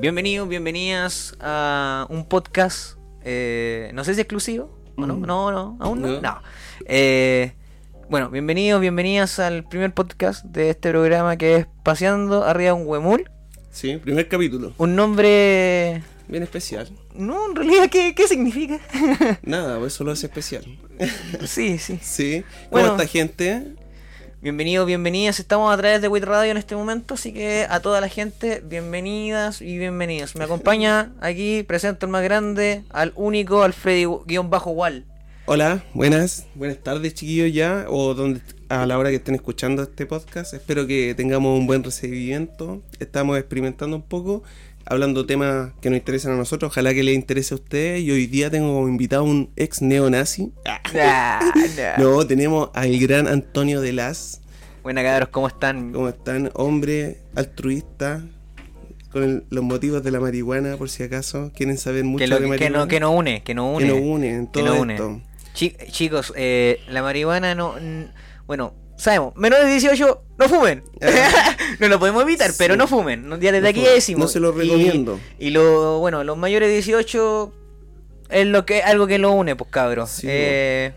Bienvenidos, bienvenidas a un podcast, eh, no sé si exclusivo, ¿o no? Mm. No, no, aún no. No. No. Eh, bueno, bienvenidos, bienvenidas al primer podcast de este programa que es Paseando arriba de un huemul. Sí, primer capítulo. Un nombre... Bien especial. No, en realidad, ¿qué, qué significa? Nada, pues solo es especial. sí, sí. Sí. ¿Cómo Bueno. está gente? Bienvenidos, bienvenidas. Estamos a través de WIT Radio en este momento, así que a toda la gente, bienvenidas y bienvenidos. Me acompaña aquí, presento el más grande, al único, al Freddy-Wall. Hola, buenas, buenas tardes chiquillos ya, o donde a la hora que estén escuchando este podcast. Espero que tengamos un buen recibimiento. Estamos experimentando un poco, hablando temas que nos interesan a nosotros. Ojalá que les interese a ustedes. Y hoy día tengo como invitado a un ex neonazi. Ah, no. No, tenemos al gran Antonio de Las. Buena cabros, ¿cómo están? ¿Cómo están? Hombre altruista. Con el- los motivos de la marihuana, por si acaso quieren saber mucho Que, lo- de que marihuana. no, que no une, que no que une. nos une en que todo nos une. esto. Chi- chicos, eh, la marihuana no... Bueno, sabemos, menores de 18 no fumen. no lo podemos evitar, pero no fumen. Ya desde No aquí decimos. No se lo recomiendo. Y, lo, bueno, los mayores de 18 es lo que algo que lo une, pues cabros. Sí, Eh,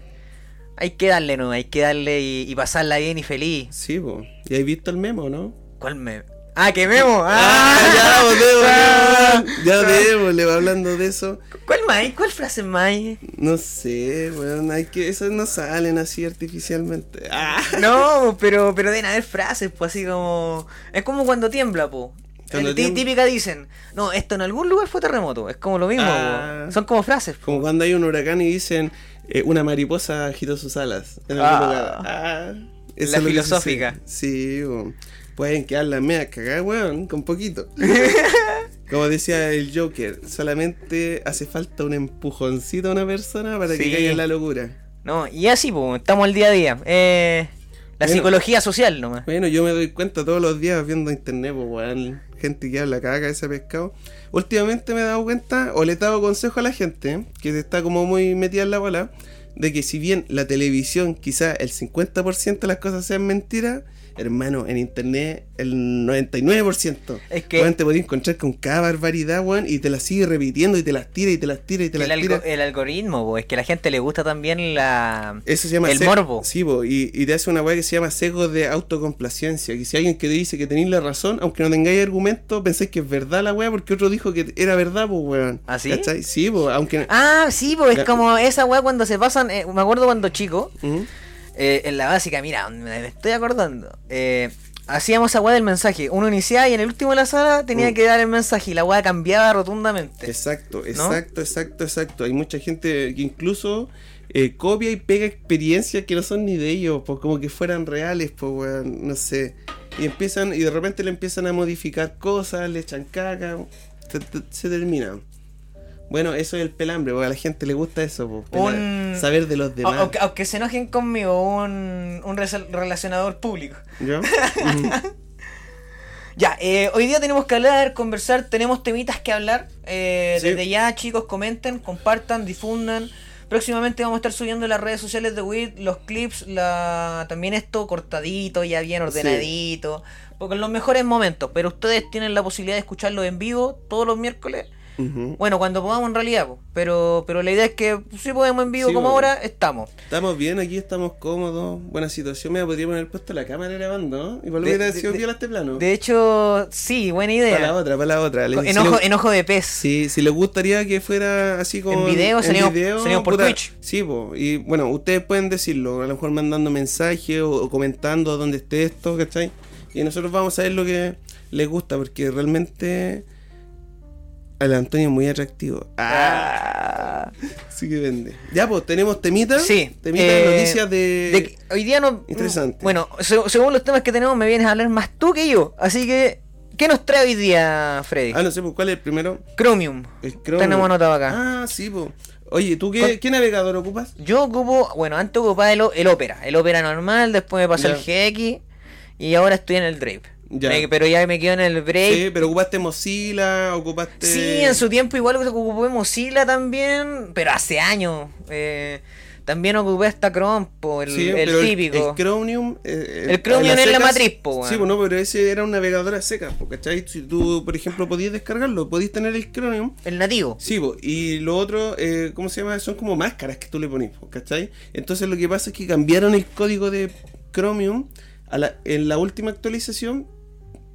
hay que darle, ¿no? Hay que darle y, y pasarla bien y feliz. Sí, po. ¿Y has visto el memo, no? ¿Cuál me...? ¡Ah, que memo! Ah, ya, pues, Ah, ya ah. démosle, va hablando de eso. ¿Cuál más? ¿Cuál frase más? No sé, weón, hay que, esas no salen así artificialmente. Ah. No, pero, pero deben haber frases, pues así como. Es como cuando tiembla, po. Cuando tiembla. típica dicen, no, esto en algún lugar fue terremoto. Es como lo mismo, Ah. po. Son como frases, po. Como cuando hay un huracán y dicen, eh, una mariposa agitó sus alas en algún Ah. lugar. Ah, La filosófica. Sí. Pueden quedar las medias cagadas, weón, con poquito. Como decía el Joker, solamente hace falta un empujoncito a una persona para Sí. que caiga en la locura. No, y así, po, estamos al día a día. Eh, la Bueno. psicología social nomás. Bueno, yo me doy cuenta todos los días viendo internet, pues, weón, gente que habla caga de ese pescado. Últimamente me he dado cuenta, o le he dado consejo a la gente, que está como muy metida en la bola, de que si bien la televisión quizá el 50% de las cosas sean mentiras, hermano, en internet el 99%. Es que Weón, te podés encontrar con cada barbaridad, weón, y te la sigue repitiendo y te las tira y te las tira y te el, las algo- tira. el algoritmo, po, es que a la gente le gusta también la. Eso se llama El morbo. Sí, po, y, y te hace una weá que se llama sesgo de autocomplacencia. Que si alguien que te dice que tenéis la razón, aunque no tengáis argumento, pensáis que es verdad la weá porque otro dijo que era verdad, pues weón. ¿Ah, sí? Aunque. Ah, sí, pues es como esa weá cuando se pasan. eh, me acuerdo cuando chico. Eh, en la básica, mira, me, estoy acordando. Eh, hacíamos esa weá del mensaje. Uno iniciaba y en el último de la sala tenía Mm. que dar el mensaje y la weá cambiaba rotundamente. Exacto, exacto, exacto, exacto. Hay mucha gente que incluso eh, copia y pega experiencias que no son ni de ellos, pues como que fueran reales, pues weón, no sé. Y empiezan, y de repente le empiezan a modificar cosas, le echan caca, te- se termina. Bueno, eso es el pelambre, porque a la gente le gusta eso, Un- saber de los demás. aunque, aunque se enojen conmigo, un, un relacionador público. ¿Ya? Ujú. Ya, eh, hoy día tenemos que hablar, conversar, tenemos temitas que hablar. Eh, Sí. Desde ya, chicos, comenten, compartan, difundan. Próximamente vamos a estar subiendo en las redes sociales de WIT los clips, la... también esto cortadito, ya bien ordenadito, porque en los mejores momentos. Pero ustedes tienen la posibilidad de escucharlo en vivo todos los miércoles. Bueno, cuando podamos en realidad, po. pero pero la idea es que si podemos en vivo Sí, como ahora, estamos. Estamos bien, aquí estamos cómodos. Buena situación, me podríamos haber puesto la cámara grabando, ¿no? Y volver De- a de- sido viola este plano. De hecho, sí, buena idea. Para la otra, para la otra. Le- Con- si Enojo, le- enojo de pez. Sí, si les gustaría que fuera así como. En video, salimos- salimos por Twitch. Sí, po, y bueno, ustedes pueden decirlo, a lo mejor mandando mensajes o, o comentando dónde esté esto, ¿cachai? Y nosotros vamos a ver lo que les gusta, porque realmente. El Antonio es muy atractivo. Ah, Ah. sí que vende. Ya, pues, tenemos temitas. Sí, Temitas, eh, noticias de. Hoy día no. Interesante. Bueno, se- según los temas que tenemos, me vienes a hablar más tú que yo. Así que, ¿qué nos trae hoy día, Freddy? Ah, no sé, pues, ¿cuál es el primero? Chromium. El Chrome. Tenemos anotado acá. Ah, sí, pues. Oye, ¿tú Con- qué, qué navegador ocupas? Yo ocupo, bueno, antes ocupaba el, el Opera. El Opera normal, después me pasé Ya. al GX y ahora estoy en el Drape. Ya. Me- pero ya me quedo en el Brave. Sí, pero ocupaste Mozilla, ocupaste. Sí, en su tiempo igual ocupé Mozilla también, pero hace años. Eh, También ocupé hasta Chrome, po, el, Sí, el típico. El, Chromium. eh, El Chromium es la matriz, po, weón. Sí, bueno, pero ese era un navegador a secas, ¿cachai? Si tú, por ejemplo, podías descargarlo, podías tener el Chromium. El nativo. Sí, po, y lo otro, eh, ¿cómo se llama? Son como máscaras que tú le pones, po, ¿cachai? Entonces lo que pasa es que cambiaron el código de Chromium a la- en la última actualización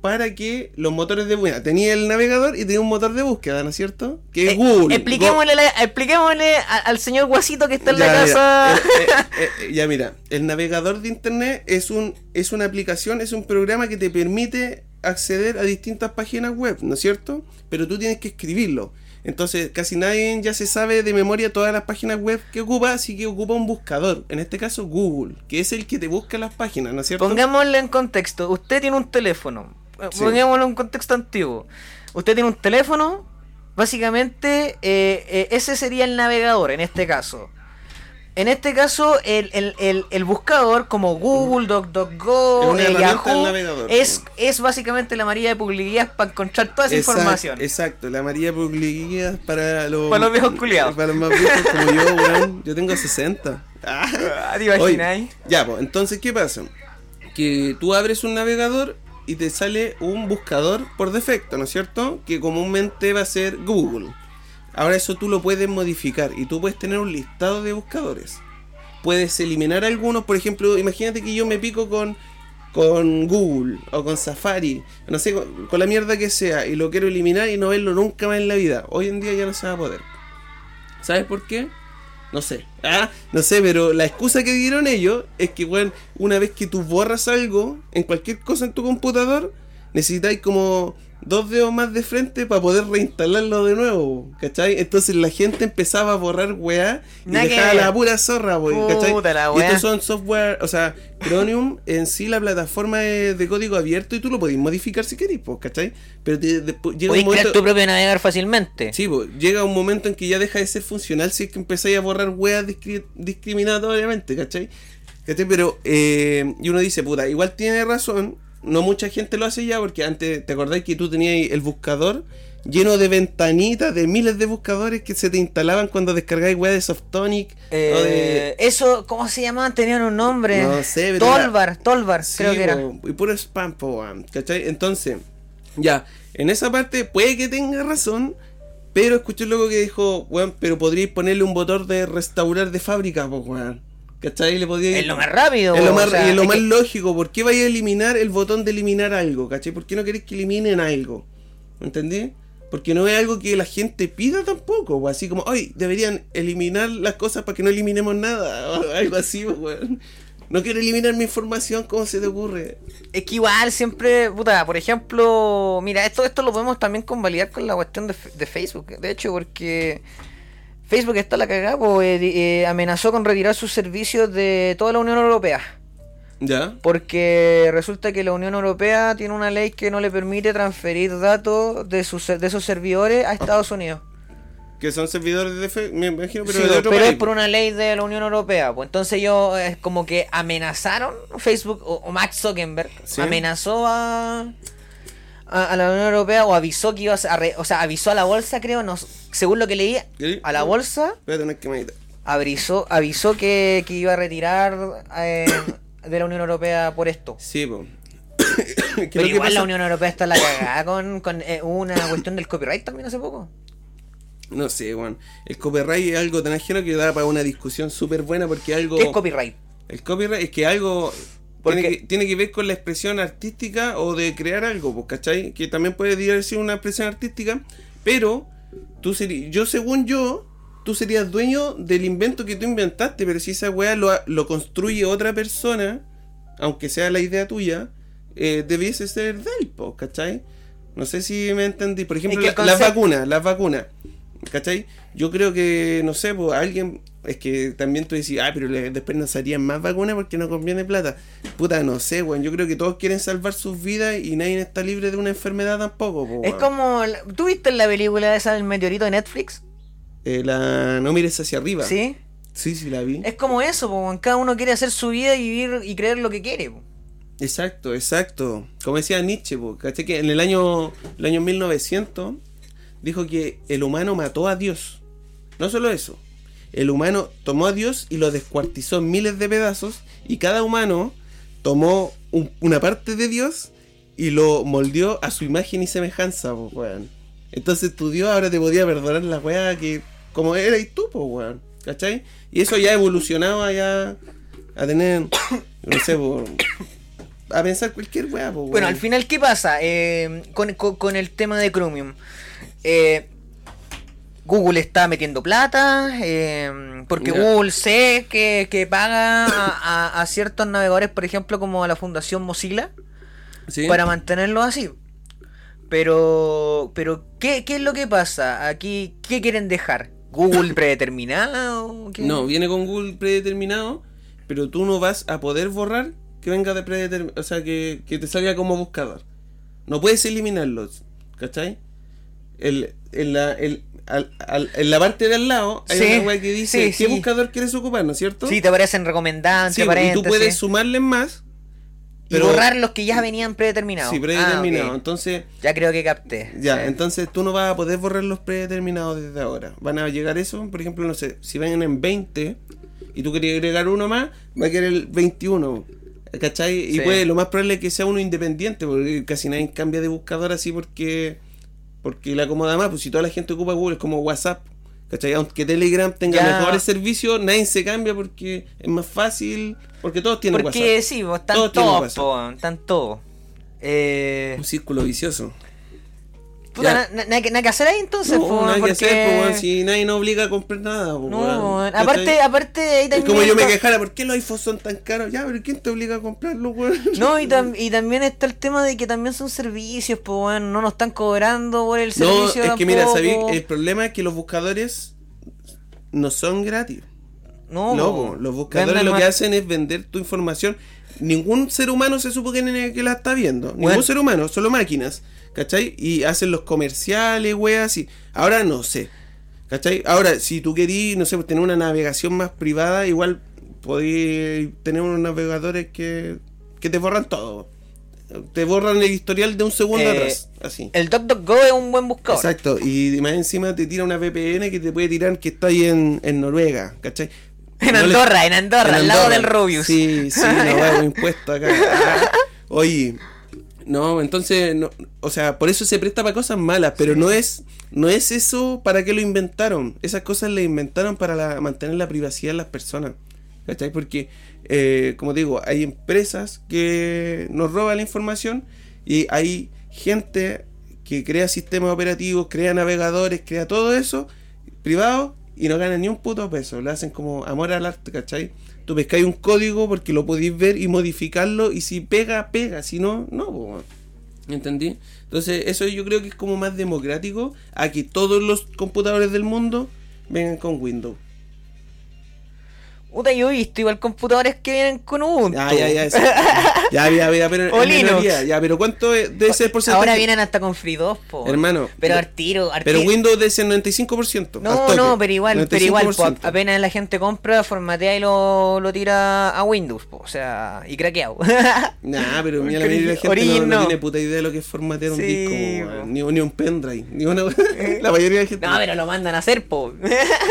para que los motores de búsqueda. Tenía el navegador y tenía un motor de búsqueda, ¿no es cierto? Que es Eh, Google. Expliquémosle, la- expliquémosle a- al señor Guasito que está en Ya, la casa. eh, eh, eh, ya mira, el navegador de internet es un es una aplicación, es un programa que te permite acceder a distintas páginas web, ¿no es cierto? Pero tú tienes que escribirlo. Entonces, casi nadie ya se sabe de memoria todas las páginas web que ocupa, así que ocupa un buscador, en este caso Google, que es el que te busca las páginas, ¿no es cierto? Pongámosle en contexto. Usted tiene un teléfono. Eh, Sí. Pongámoslo en contexto antiguo. Usted tiene un teléfono. Básicamente, eh, eh, ese sería el navegador en este caso. En este caso, el, el- el- el buscador como Google, una eh, Yahoo, es, es básicamente la María de publicidad para encontrar toda esa Exacto, información. Exacto, la María Publicidad para los Para los viejos culiados. Para los más viejos como yo, weón. Yo tengo 60. Ah, ¿te Oye, imagináis? ya, pues, entonces, ¿qué pasa? Que tú abres un navegador y te sale un buscador por defecto, ¿no es cierto? Que comúnmente va a ser Google. Ahora eso tú lo puedes modificar y tú puedes tener un listado de buscadores. Puedes eliminar algunos, por ejemplo, imagínate que yo me pico con, con Google o con Safari, no sé, con, con la mierda que sea, y lo quiero eliminar y no verlo nunca más en la vida. Hoy en día ya no se va a poder. ¿Sabes por qué? No sé. Ah, no sé, pero la excusa que dieron ellos es que, bueno, una vez que tú borras algo en cualquier cosa en tu computador, necesitáis como dos dedos más de frente para poder reinstalarlo de nuevo, ¿cachai? Entonces la gente empezaba a borrar weá y dejaba la pura zorra, wey, ¿cachai? Y estos son software, o sea, Chromium en sí la plataforma es de código abierto y tú lo podés modificar si querés, pues, ¿cachai? Pero te- después llega un Podéis crear momento... tu propio navegador fácilmente. Sí, pues, llega un momento en que ya deja de ser funcional si es que empezáis a borrar weas discri- discriminatoriamente, ¿cachai? ¿Cachai? Pero, eh, y uno dice, puta, igual tiene razón, no mucha gente lo hace ya, porque antes, ¿te acordáis que tú tenías el buscador lleno de ventanitas, de miles de buscadores que se te instalaban cuando descargáis weas de Softonic? o de... Eh, Eso, ¿cómo se llamaban? Tenían un nombre. No sé, pero Tolvar, Tolvar, Sí, creo que era. y puro spam, po, ¿cachai? Entonces, ya, en esa parte puede que tenga razón, pero escuché luego que dijo, weón, pero podríais ponerle un botón de restaurar de fábrica, pues, weón. ¿Cachai? Le Es lo más rápido. Es lo más, o sea, y es lo es más que- lógico. ¿Por qué vais a eliminar el botón de eliminar algo? ¿Cachai? ¿Por qué no queréis que eliminen algo? ¿Entendí? Porque no es algo que la gente pida tampoco. O así como, ay, deberían eliminar las cosas para que no eliminemos nada. O algo así, weón. No quiero eliminar mi información, ¿cómo se te ocurre? Es que igual siempre, puta, por ejemplo, mira, esto, esto lo podemos también convalidar con la cuestión de, de Facebook. De hecho, porque Facebook está la cagada, pues, eh, eh, amenazó con retirar sus servicios de toda la Unión Europea. ¿Ya? Porque resulta que la Unión Europea tiene una ley que no le permite transferir datos de, sus, de esos servidores a Estados Unidos. Que son servidores de fe, me imagino, pero Sí, de otro pero país. es por una ley de la Unión Europea. Pues entonces ellos es como que amenazaron Facebook o, o Max Zuckerberg Sí. amenazó a, a, a la Unión Europea o avisó que iba a, re- o sea avisó a la bolsa creo no según lo que leí a la bolsa Espérate, no es que me edita. avisó avisó que, que iba a retirar eh, de la Unión Europea por esto. Sí, po. ¿Qué es Pero igual la? Unión Europea está la cagada con, con eh, una cuestión del copyright también hace poco. No sé, weón. El copyright es algo tan ajeno que da para una discusión súper buena porque algo... ¿Qué es copyright? El copyright es que algo Porque- tiene que, tiene que ver con la expresión artística o de crear algo, pues, ¿cachai? Que también puede ser una expresión artística, pero tú serías, yo según yo, tú serías dueño del invento que tú inventaste, pero si esa weá lo, lo construye otra persona, aunque sea la idea tuya, eh, debiese ser de él, pues, ¿cachai? No sé si me entendí. Por ejemplo, las vacunas, las vacunas. ¿Cachai? Yo creo que, no sé, pues alguien. Es que también tú decís, ah, pero después nos harían más vacunas porque no conviene plata. Puta, no sé, weón. Yo creo que todos quieren salvar sus vidas y nadie está libre de una enfermedad tampoco, po, Es como. ¿Tú viste la película esa del meteorito de Netflix? Eh, la... No mires hacia arriba. Sí. Sí, sí, la vi. Es como eso, po, cada uno quiere hacer su vida y vivir y creer lo que quiere. po. Exacto, exacto. Como decía Nietzsche, po, ¿cachai? Que en el año, el año 1900 dijo que el humano mató a Dios. No solo eso. El humano tomó a Dios y lo descuartizó en miles de pedazos y cada humano tomó un- una parte de Dios y lo moldeó a su imagen y semejanza, po, weón. Entonces tu Dios ahora te podía perdonar la weá que como eras tú, po, weón. ¿Cachai? Y eso ya evolucionaba ya a tener, no sé, po, a pensar cualquier weá, po, Bueno, al final, ¿qué pasa eh, con, con- con el tema de Chromium? Eh, Google está metiendo plata, eh, porque. Google sé que, que paga a, a- a ciertos navegadores, por ejemplo, como a la Fundación Mozilla, ¿Sí? para mantenerlo así. Pero, pero ¿qué, ¿qué es lo que pasa? Aquí, ¿qué quieren dejar? ¿Google predeterminado? ¿Qué? No, viene con Google predeterminado, pero tú no vas a poder borrar que venga de predeterminado, o sea, que, que te salga como buscador. No puedes eliminarlos, ¿cachai? El, en, la, el- al- al- en la parte de al lado hay Sí, una wea que dice sí, qué sí. buscador quieres ocupar, ¿no es cierto? Sí, te aparecen recomendados, y tú puedes sumarle más, y borrar los que ya venían predeterminados. Sí. Ah, ok. Entonces, Ya creo que capté. Ya, entonces tú no vas a poder borrar los predeterminados desde ahora. Van a llegar eso, por ejemplo, no sé, si ven en 20 y tú querías agregar uno más, va a quedar el 21. ¿Cachai? Y puede, lo más probable es que sea uno independiente, porque casi nadie cambia de buscador así porque porque le acomoda más. Pues si toda la gente ocupa Google, es como WhatsApp. ¿Cachai? Aunque Telegram tenga Ya. mejores servicios, nadie se cambia porque es más fácil, porque todos tienen Porque WhatsApp. sí, pues, están Todos po, están todos. Eh, Un círculo vicioso. Puta, Ya. na- na- nada que- nada que hacer ahí entonces, No, nada que porque... hacer, pues, weón, si nadie nos obliga a comprar nada. No, weón. weón. Aparte, aparte ahí Es también... como yo me quejara, ¿por qué los iPhones son tan caros? Ya, pero ¿quién te obliga a comprarlos, weón? No, y, tam- y también está el tema de que también son servicios, pues bueno, no nos están cobrando por el No, servicio es que mira. ¿sabéis? El problema es que los buscadores no son gratis. No, No, po, los buscadores lo que hacen es vender tu información. Ningún ser humano se supo que, que la está viendo. Ningún Bueno. ser humano, solo máquinas. ¿Cachai? Y hacen los comerciales, weas, y ahora no sé. ¿Cachai? Ahora, si tú querís, no sé, pues, tener una navegación más privada, igual podéis tener unos navegadores que, que te borran todo. Te borran el historial de un segundo Eh, atrás. Así. El DuckDuckGo es un buen buscador. Exacto, y más encima te tira una VPN que te puede tirar que está ahí en, en Noruega, ¿cachai? En Andorra, en Andorra, al lado del Rubius. Sí, sí, no va un impuesto acá. Ah, oye, no, entonces, no, o sea, por eso se presta para cosas malas, pero no es no es eso para qué lo inventaron. Esas cosas le inventaron para la- mantener la privacidad de las personas. ¿Cachai? Porque, eh, como digo, hay empresas que nos roban la información y hay gente que crea sistemas operativos, crea navegadores, crea todo eso privado y no ganan ni un puto peso. Lo hacen como amor al arte, ¿cachai? Tú pescáis un código porque lo podéis ver y modificarlo y si pega, pega, si no, no. po. ¿Entendí? Entonces eso yo creo que es como más democrático a que todos los computadores del mundo vengan con Windows. Puta, yo he visto igual computadores que vienen con Ubuntu. Ya, ya, ya. Ya, ya, ya, pero O en Linux. minoría, ya, pero ¿cuánto es- debe ser el porcentaje? Ahora vienen hasta con Free 2, po. Hermano, Pero pero- al tiro, al Pero. Windows debe ser 95%. No, no, pero igual, pero igual, po, 95%. apenas la gente compra, formatea y lo, lo tira a Windows, po, o sea, y craqueado. Nah, pero mira, la mayoría de la gente no, no no. tiene puta idea de lo que es formatear un Sí, disco, po. ni, ni un pendrive, ni una La mayoría de la gente. no, pero lo mandan a hacer, po.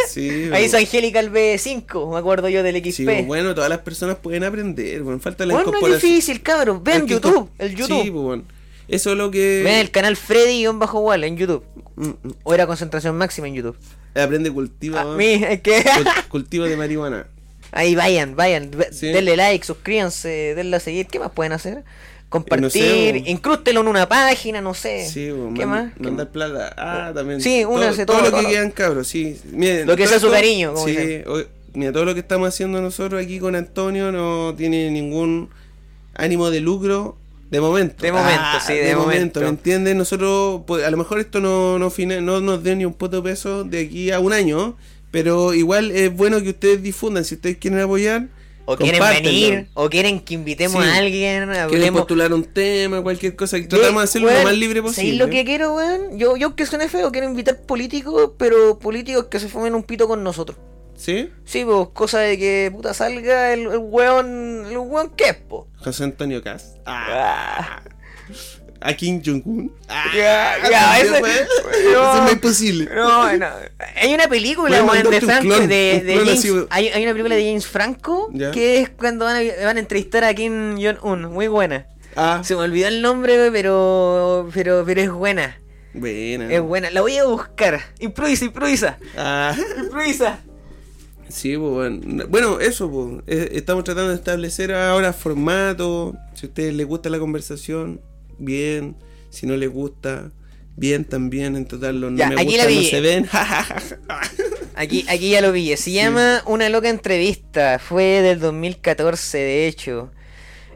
Sí, Ahí hizo Angelical B5, me acuerdo yo del XP. Sí, bueno, todas las personas pueden aprender, bueno, falta la Bueno, no incorporación. Difícil, cabrón. Ven Hay que YouTube, el YouTube. Sí, pues, bueno. Eso es lo que. Ven el canal Freddy-Wall en YouTube. Mm, mm. O era concentración máxima en YouTube. Aprende cultivo. A mí, es que. cul- cultivo de marihuana. Ahí vayan, vayan. Sí. Denle like, suscríbanse, denle a seguir. ¿Qué más pueden hacer? Compartir, No sé, bo. incrústelo en una página, no sé. Sí, ¿Qué man- más? ¿Qué Mandar plata. Ah, también. Sí, únase todo, todo, lo que todo. quieran, cabros, sí. Miren, Lo que todo sea su cariño, como Sí, mira, todo lo que estamos haciendo nosotros aquí con Antonio no tiene ningún ánimo de lucro. De momento. Ah, De momento, sí, de momento. ¿Me entiendes? Nosotros, pues, a lo mejor esto no, no, no nos dé ni un puto peso de aquí a un año, pero igual es bueno que ustedes difundan. Si ustedes quieren apoyar, O quieren venir, o quieren que invitemos Sí. a alguien, Quieren hablemos. postular un tema, cualquier cosa. que Tratamos de hacerlo lo más libre ¿sabéis posible. lo que quiero, weón? Yo, yo que suene feo, quiero invitar políticos, pero políticos que se fumen un pito con nosotros. ¿Sí? Sí, pues, cosa de que puta salga el, el weón, el weón que es, po. José Antonio Cas. Ah. A Kim Jong-un. Ya, Ah, ya, no. Eso no es posible. No, no. Hay una película, weón, de Franco, de, de James, así, hay, hay una película de James Franco Ya. que es cuando van a, van a entrevistar a Kim Jong-un, muy buena. Ah, Se me olvidó el nombre, pero, pero, pero es buena, buena. es buena. La voy a buscar. Improvisa, improvisa, Ah, improvisa. Sí, pues, bueno. Bueno, eso, pues. eh, Estamos tratando de establecer ahora formato. Si a ustedes les gusta la conversación, bien. Si no les gusta, bien también. En total, los Ya, no me gusta, no se ven. Aquí, aquí ya lo vi. Se llama Una loca entrevista. Fue del 2014, de hecho.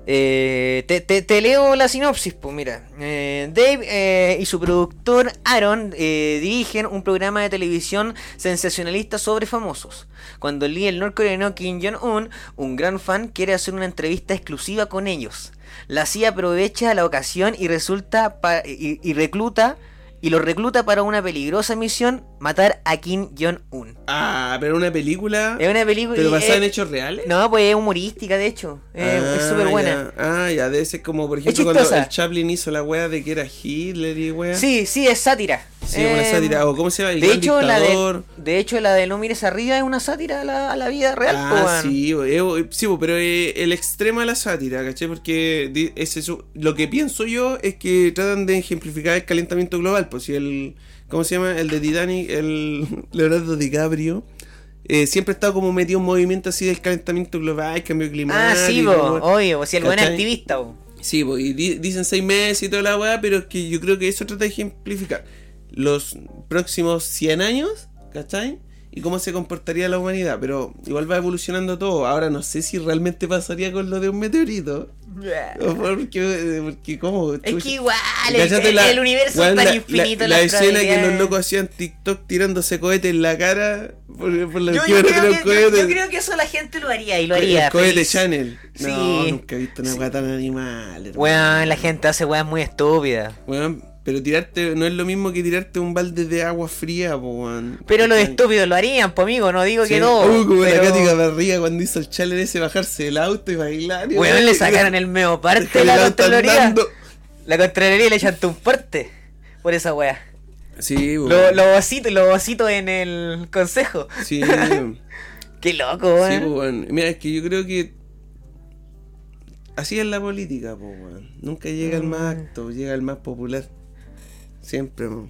Eh, te, te- leo la sinopsis, pues mira. Eh, Dave eh, y su productor Aaron eh, dirigen un programa de televisión sensacionalista sobre famosos. Cuando el líder norcoreano Kim Jong-un, un gran fan, quiere hacer una entrevista exclusiva con ellos. La CIA aprovecha la ocasión y resulta y recluta y lo recluta para una peligrosa misión, matar a Kim Jong-un. ah, pero una película. Es una película. ¿Pero basada en hechos reales? No, pues es humorística, de hecho. Es Ah, súper buena. ya. Ah, ya, debe ser como, por ejemplo, cuando el Chaplin hizo la wea de que era Hitler y wea. Sí, sí, es sátira. Sí, una Eh, sátira. O ¿cómo se llama? El de hecho, la de, hecho, la de No mires arriba es una sátira a la, a la vida real. Ah, weón. sí, eh, bo, sí, pero eh, el extremo de la sátira, ¿cachai? Porque ese su- lo que pienso yo es que tratan de ejemplificar el calentamiento global. Pues si el. ¿Cómo se llama? El de Titanic, el Leonardo DiCaprio. eh, siempre ha estado como metido en movimiento así del calentamiento global, cambio climático. Ah, sí, bo, obvio. Si el buen activista, bo. Sí, bo, y di- dicen seis meses y toda la weá, pero es que yo creo que eso trata de ejemplificar los próximos 100 años, ¿cachai? Y cómo se comportaría la humanidad, pero igual va evolucionando todo. Ahora no sé si realmente pasaría con lo de un meteorito. O Porque, porque ¿cómo? Es que igual, el, ¿Cachate el- la- universo es tan la- infinito. La, la las escena que los locos hacían TikTok tirándose cohetes en la cara por, por la Yo, yo creo que, yo- cohetes. yo creo que eso la gente lo haría y lo haría. El cohete feliz. Channel. No, Sí. nunca he visto una weá tan animal. hermano. Weón, la gente hace weas muy estúpidas. Weón, pero tirarte no es lo mismo que tirarte un balde de agua fría, po. Pero los estúpidos lo harían, pues amigo, no digo Sí. que no. Uh, como pero- la Katy Gavarría cuando hizo el challenge ese bajarse del auto y bailar. y Weón, weón, le sacaron el meo parte la Contraloría. La Contraloría le chantó un parte por esa wea. Sí, weón. Los lo los vasitos en el consejo. Sí. Qué loco, weón. Sí, weón. Mira, es que yo creo que así es la política, weón. Nunca llega el Mm. más acto, llega el más popular. Siempre, weón.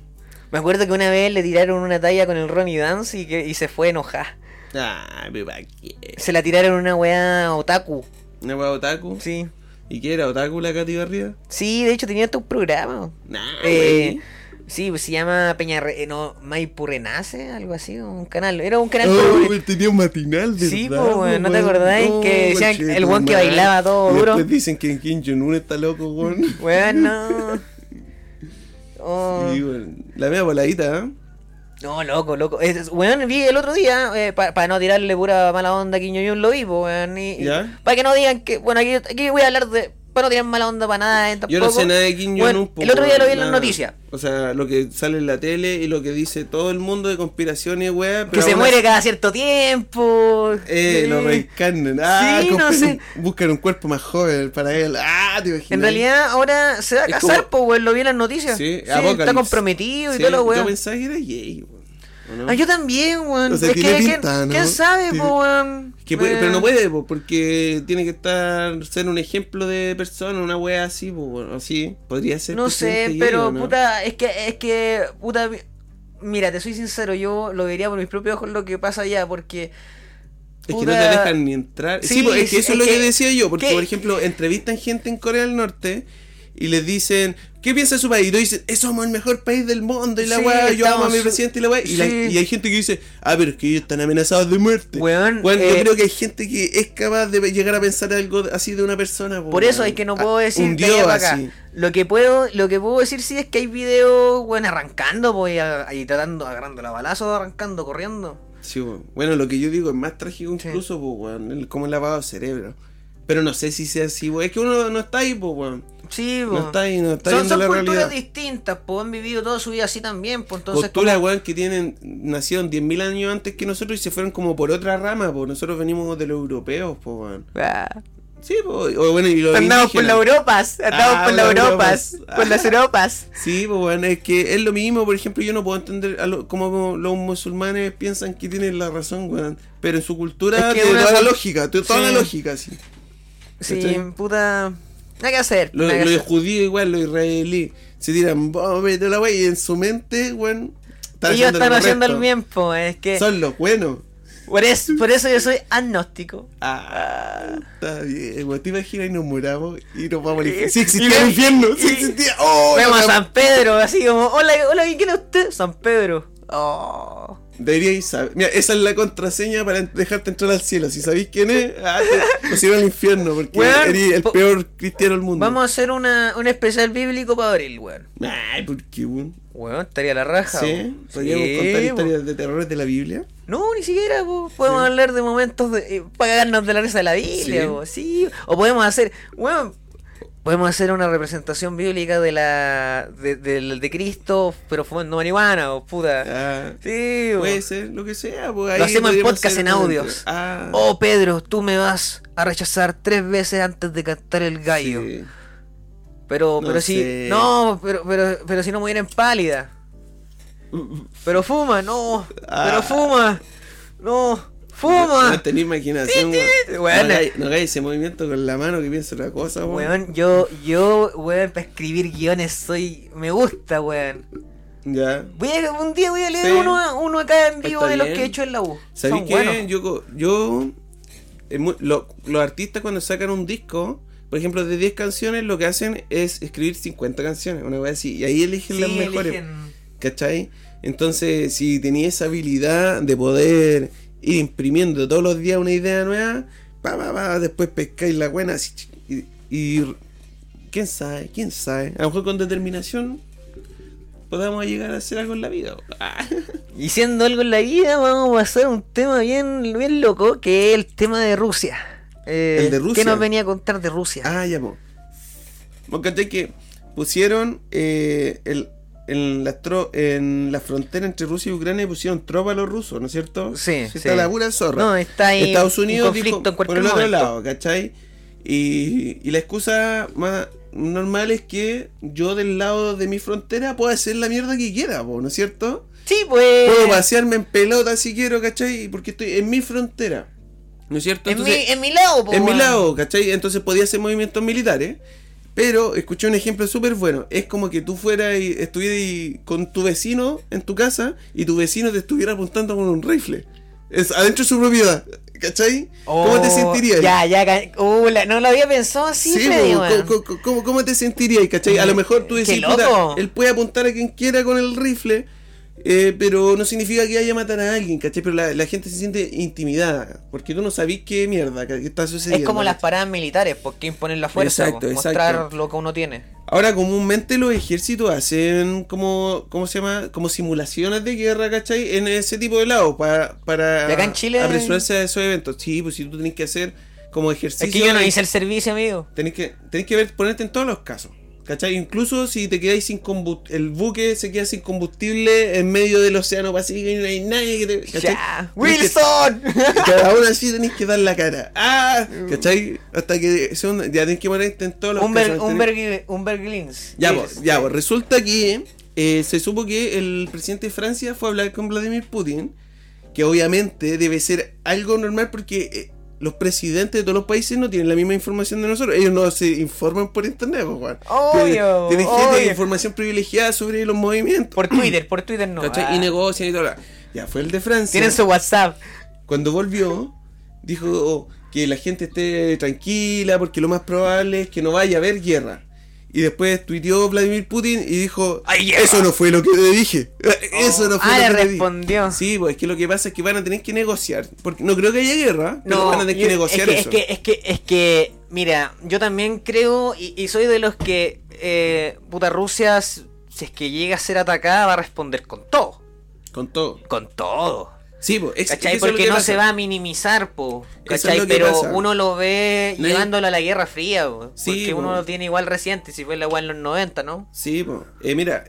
Me acuerdo que una vez le tiraron una talla con el Ronnie Dance y, que, y se fue enojada. Ah, pero ¿para qué? Se la tiraron una weá otaku. ¿Una weá otaku? Sí. ¿Y qué era? ¿Otaku la Katy Barría? Sí, de hecho tenía hasta un programa. Nah, Eh, sí, pues se llama Peña Re- eh, no, Maipu Renace, algo así, un canal. Era un canal. Oh, tenía un matinal, ¿verdad? Sí, pues, weón, ¿no te acordáis que decían el weón que bailaba todo duro? Después dicen que Kim Jong-un está loco, weón. Weón, no. Oh. Sí. La media voladita, ¿eh? No, loco, loco. Es, weón, vi el otro día, para no tirarle pura mala onda a Jong-un, lo vi, weón. Y, ¿Ya? Para que no digan que. Bueno, aquí, aquí voy a hablar de. Para no tirar mala onda para nada, eh, Yo no tampoco. sé nada de Kim Jong-un. Bueno, el otro día lo vi en las noticias. O sea, lo que sale en la tele y lo que dice todo el mundo de conspiraciones, weá. Que se muere cada cierto tiempo. Eh, lo reencarnan. Ah, Sí, no sé. Buscan un cuerpo más joven para él. Ah, te imaginas. En realidad, ahora se va a Es casar, como- pues, lo vi en las noticias. Sí, está comprometido y Sí, todo lo Yo weón. pensaba que era gay, weón. Ah, yo también, weón. O sea, es que, pinta, ¿quién, ¿no? quién sabe, weón? Que puede- Eh, pero no puede, po, porque tiene que estar ser un ejemplo de persona, una wea así, po, bueno, así podría ser. No sé, pero puta, es que, es que, puta, mira, te soy sincero, yo lo vería por mis propios ojos lo que pasa allá, porque... Es que no te dejan ni entrar. Sí, Sí, po, es que eso es es lo que, que- decía yo, porque que- por ejemplo, entrevistan gente en Corea del Norte y les dicen, ¿qué piensa de su país? Y todos dicen, "Eh, somos el mejor país del mundo y la Sí, weá, yo amo a mi presidente y la weá. Y, la- sí. y hay gente que dice, ah, pero es que ellos están amenazados de muerte. Weón, Weón, yo eh, creo que hay gente que es capaz de llegar a pensar algo así de una persona. po, Por eso weón. es que no Ah, puedo decir un dios acá. así. Lo que puedo, lo que puedo decir sí es que hay videos, bueno, arrancando, pues, ahí tratando, agarrando la balazo, arrancando, corriendo. Sí, weón. bueno, lo que yo digo es más trágico Sí. incluso, pues, weón, el- como el lavado de cerebro. Pero no sé si sea así, weón. Es que uno no está ahí, pues, weón. Sí, No pues. está ahí, no está son son la culturas realidad. distintas, pues han vivido toda su vida así también, pues entonces... Posturas, weón, que tienen, nacieron 10.000 años antes que nosotros y se fueron como por otra rama, pues nosotros venimos de los europeos, pues, weón. Ah, Sí, po, o bueno, y los Andamos por indígenas. las Europas, andamos Ah, por las Europas, por las Europas. Sí, pues bueno, es que es lo mismo, por ejemplo, yo no puedo entender a lo- cómo los musulmanes piensan que tienen la razón, weón. Pero en su cultura Es que tiene toda la lógica, tiene toda Sí. la lógica, sí. Sí, ¿Cachai? puta. Nada que hacer. Los los hacer. judíos igual, los israelíes, se tiran bombas de la wey y en su mente, weón, están Ellos haciendo están lo haciendo el bien, es que. Son los buenos. Por, eso, por eso yo soy agnóstico. Ah, está bien, weón. Te imaginas y nos muramos y nos vamos al Y- infierno. Sí y existía el infierno, sí y- existía. Oh, Vemos a San Pedro, así como, hola, hola, ¿quién es usted? San Pedro. Oh. Deberíais saber. Mira, esa es la contraseña para dejarte entrar al cielo. Si sabéis quién es, ah, te, irán al infierno porque Weón, eres el peor cristiano del mundo. Vamos a hacer una, un especial bíblico para abril, weón. Ay, ¿por qué, weón? Weón, estaría la raja. ¿Sí? ¿Podríamos Sí, contar historias de terrores de la Biblia? No, ni siquiera, po. podemos Sí. hablar de momentos de, eh, para cagarnos de la risa de la Biblia, Sí. po. sí. O podemos hacer, weón, podemos hacer una representación bíblica de la de, Cristo, pero fumando marihuana, o puta. Ah, Sí, puede ser, lo que sea. Ahí Lo hacemos en podcast en audios. Ah, Oh, Pedro, tú me vas a rechazar tres veces antes de cantar el gallo. sí. Pero, No pero si. sé. No, pero, pero, pero si no mueren pálida. Pero fuma, no. Ah. Pero fuma. No. Fuma. no tenés imaginación, weón. No hagáis- No ese movimiento con la mano que piensa otra cosa, weón. Weón, yo, yo, weón, para escribir guiones soy. Me gusta, weón. Ya. Voy a, un día voy a leer Sí. uno, uno acá en vivo Está de los bien. que he hecho en la U. ¿Sabéis qué? buenos. Yo, yo es muy- lo- los artistas cuando sacan un disco, por ejemplo, de 10 canciones, lo que hacen es escribir 50 canciones, una vez así, y ahí eligen las mejores, eligen- ¿cachai? Entonces, si tenías esa habilidad de poder ir imprimiendo todos los días una idea nueva, pa, pa, pa, después pescáis la buena así, y, y quién sabe, quién sabe, a lo mejor con determinación podamos llegar a hacer algo en la vida. Y siendo algo en la vida, vamos a pasar a un tema bien, bien loco, que es el tema de Rusia. Eh, ¿El de Rusia? ¿Qué nos venía a contar de Rusia? Ah, ya, po. Vos cachai que pusieron eh, el, en, la tro- en la frontera entre Rusia y Ucrania pusieron tropas a los rusos, ¿no es cierto? Sí, Está sí. la pura zorra. No, está ahí Estados un Unidos conflicto dijo en por el otro momento. lado, ¿cachai? Y, y la excusa más normal es que yo del lado de mi frontera puedo hacer la mierda que quiera, po, ¿no es cierto? Sí, pues. Puedo pasearme en pelota si quiero, ¿cachai? Porque estoy en mi frontera, ¿no es cierto? en, mi, Entonces- en mi lado, po, en mi weón. lado, ¿cachai? Entonces podía hacer movimientos militares. Pero escuché un ejemplo súper bueno. Es como que tú fueras y estuvieras con tu vecino en tu casa y tu vecino te estuviera apuntando con un rifle. Es adentro de su propiedad. ¿Cachai? ¿Cómo te Oh, sentirías? Ya, ya, uh, la- no lo había pensado así, Sí, Freddy. ¿cómo, cómo- cómo- cómo te sentirías? ¿Cachai? A lo mejor tú decís. "Puta, él puede apuntar a quien quiera con el rifle, eh, pero no significa que vaya a matar a alguien, ¿cachai? Pero la, la gente se siente intimidada, porque tú no sabís qué mierda que está sucediendo. Es como las paradas militares, porque imponen la fuerza, Exacto, po, exacto. mostrar lo que uno tiene. Ahora, comúnmente los ejércitos hacen como, ¿cómo se llama? Como simulaciones de guerra, ¿cachai? En ese tipo de lados, para, para ¿Y acá en Chile? apresurarse a esos eventos. Sí, pues si tú tenés que hacer como ejercicio. Es que yo no hice el servicio, amigo. Tenés que, tenés que ver, ponerte en todos los casos. ¿Cachai? Incluso si te quedáis sin combustible, el buque se queda sin combustible en medio del océano Pacífico y no hay nadie que te. ¿cachai? Tenés que- Wilson. Pero aún así tenés que dar la cara. ¡Ah! ¿Cachai? Hasta que son, ya tenés que ponerte en todos los Humber, casos. Humber, Humber Glins. Ya, pues, ya, pues, resulta que eh, se supo que el presidente de Francia fue a hablar con Vladimir Putin, que obviamente debe ser algo normal porque eh, los presidentes de todos los países no tienen la misma información de nosotros. Ellos no se informan por internet, pues. Obvio, Tienen gente de información privilegiada sobre los movimientos. Por Twitter, por Twitter no. Ah. Y negocian y todo. Ya, fue el de Francia. Tienen su WhatsApp. Cuando volvió, dijo oh, que la gente esté tranquila porque lo más probable es que no vaya a haber guerra. Y después tuiteó Vladimir Putin y dijo, eso no fue lo que te dije. Eso no fue ah, lo le que te dije". respondió. Sí, pues es que lo que pasa es que van a tener que negociar. Porque no creo que haya guerra, pero No, van a tener que negociar es eso. que, Es que, es que, es que, mira, yo también creo y, y soy de los que, eh, puta, Rusia, si es que llega a ser atacada, va a responder con todo. Con todo. Con todo. Sí, es, ¿Cachai? Porque que no pasa. se va a minimizar, po. Pero pasa. uno lo ve llevándolo a la Guerra Fría, po. Sí, porque po. uno lo tiene igual reciente, si fue la igual en los 90, ¿no? Sí. Eh, mira,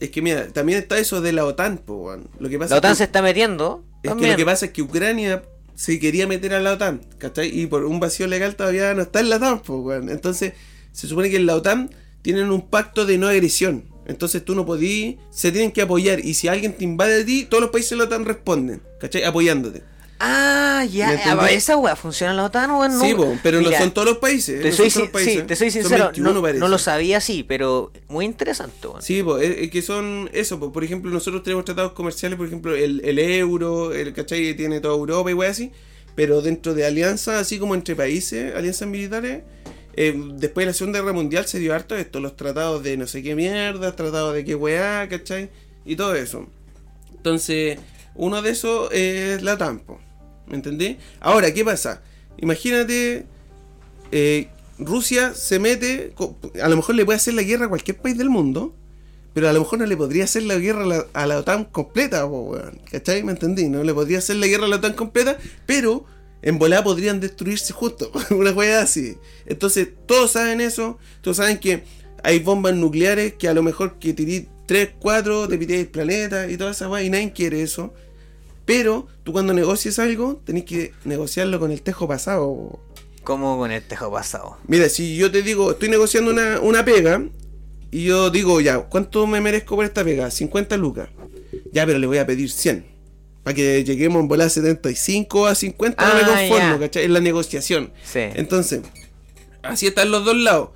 es que mira, también está eso de la OTAN, weón. Lo que pasa La es OTAN que- se está metiendo. Es también. que lo que pasa es que Ucrania se quería meter a la OTAN, ¿cachai? Y por un vacío legal todavía no está en la OTAN. Entonces, se supone que en la OTAN tienen un pacto de no agresión. Entonces tú no podís, se tienen que apoyar. Y si alguien te invade de ti, todos los países de la OTAN responden, ¿cachai? Apoyándote. Ah, ya. Ah, esa weá funciona en la OTAN, weón. sí, no- po, pero Mira, no son todos los países. Te no soy, sin- países. sí, te soy sincero, 21 no, lo sabía así, pero muy interesante, weón. Sí, pues, es, es que son eso, por ejemplo, nosotros tenemos tratados comerciales, por ejemplo, el, el euro, el ¿cachai? Tiene toda Europa y wey así, pero dentro de alianzas, así como entre países, alianzas militares, eh, después de la Segunda Guerra Mundial se dio harto esto, los tratados de no sé qué mierda, tratados de qué weá, ¿cachai? Y todo eso. Entonces, uno de esos es la TAMPO, ¿me entendí? Ahora, ¿qué pasa? Imagínate, eh, Rusia se mete, a lo mejor le puede hacer la guerra a cualquier país del mundo, pero a lo mejor no le podría hacer la guerra a la, OTAN completa, weón. ¿cachai? ¿Me entendí? No le podría hacer la guerra a la OTAN completa, pero en volada podrían destruirse justo, una weá así. Entonces, todos saben eso, todos saben que hay bombas nucleares que a lo mejor que tiré 3, 4, te pité el planeta y toda esa weá, y nadie quiere eso. Pero tú cuando negocies algo, tenés que negociarlo con el tejo pasado. po. Como con el tejo pasado. Mira, si yo te digo, estoy negociando una, una pega y yo digo, ya, ¿cuánto me merezco por esta pega? 50 lucas. Ya, pero le voy a pedir 100. Para que lleguemos en volar 75 a 50, no me Ah, conformo, ya. ¿cachai? Es la negociación. Sí. Entonces, así están los dos lados.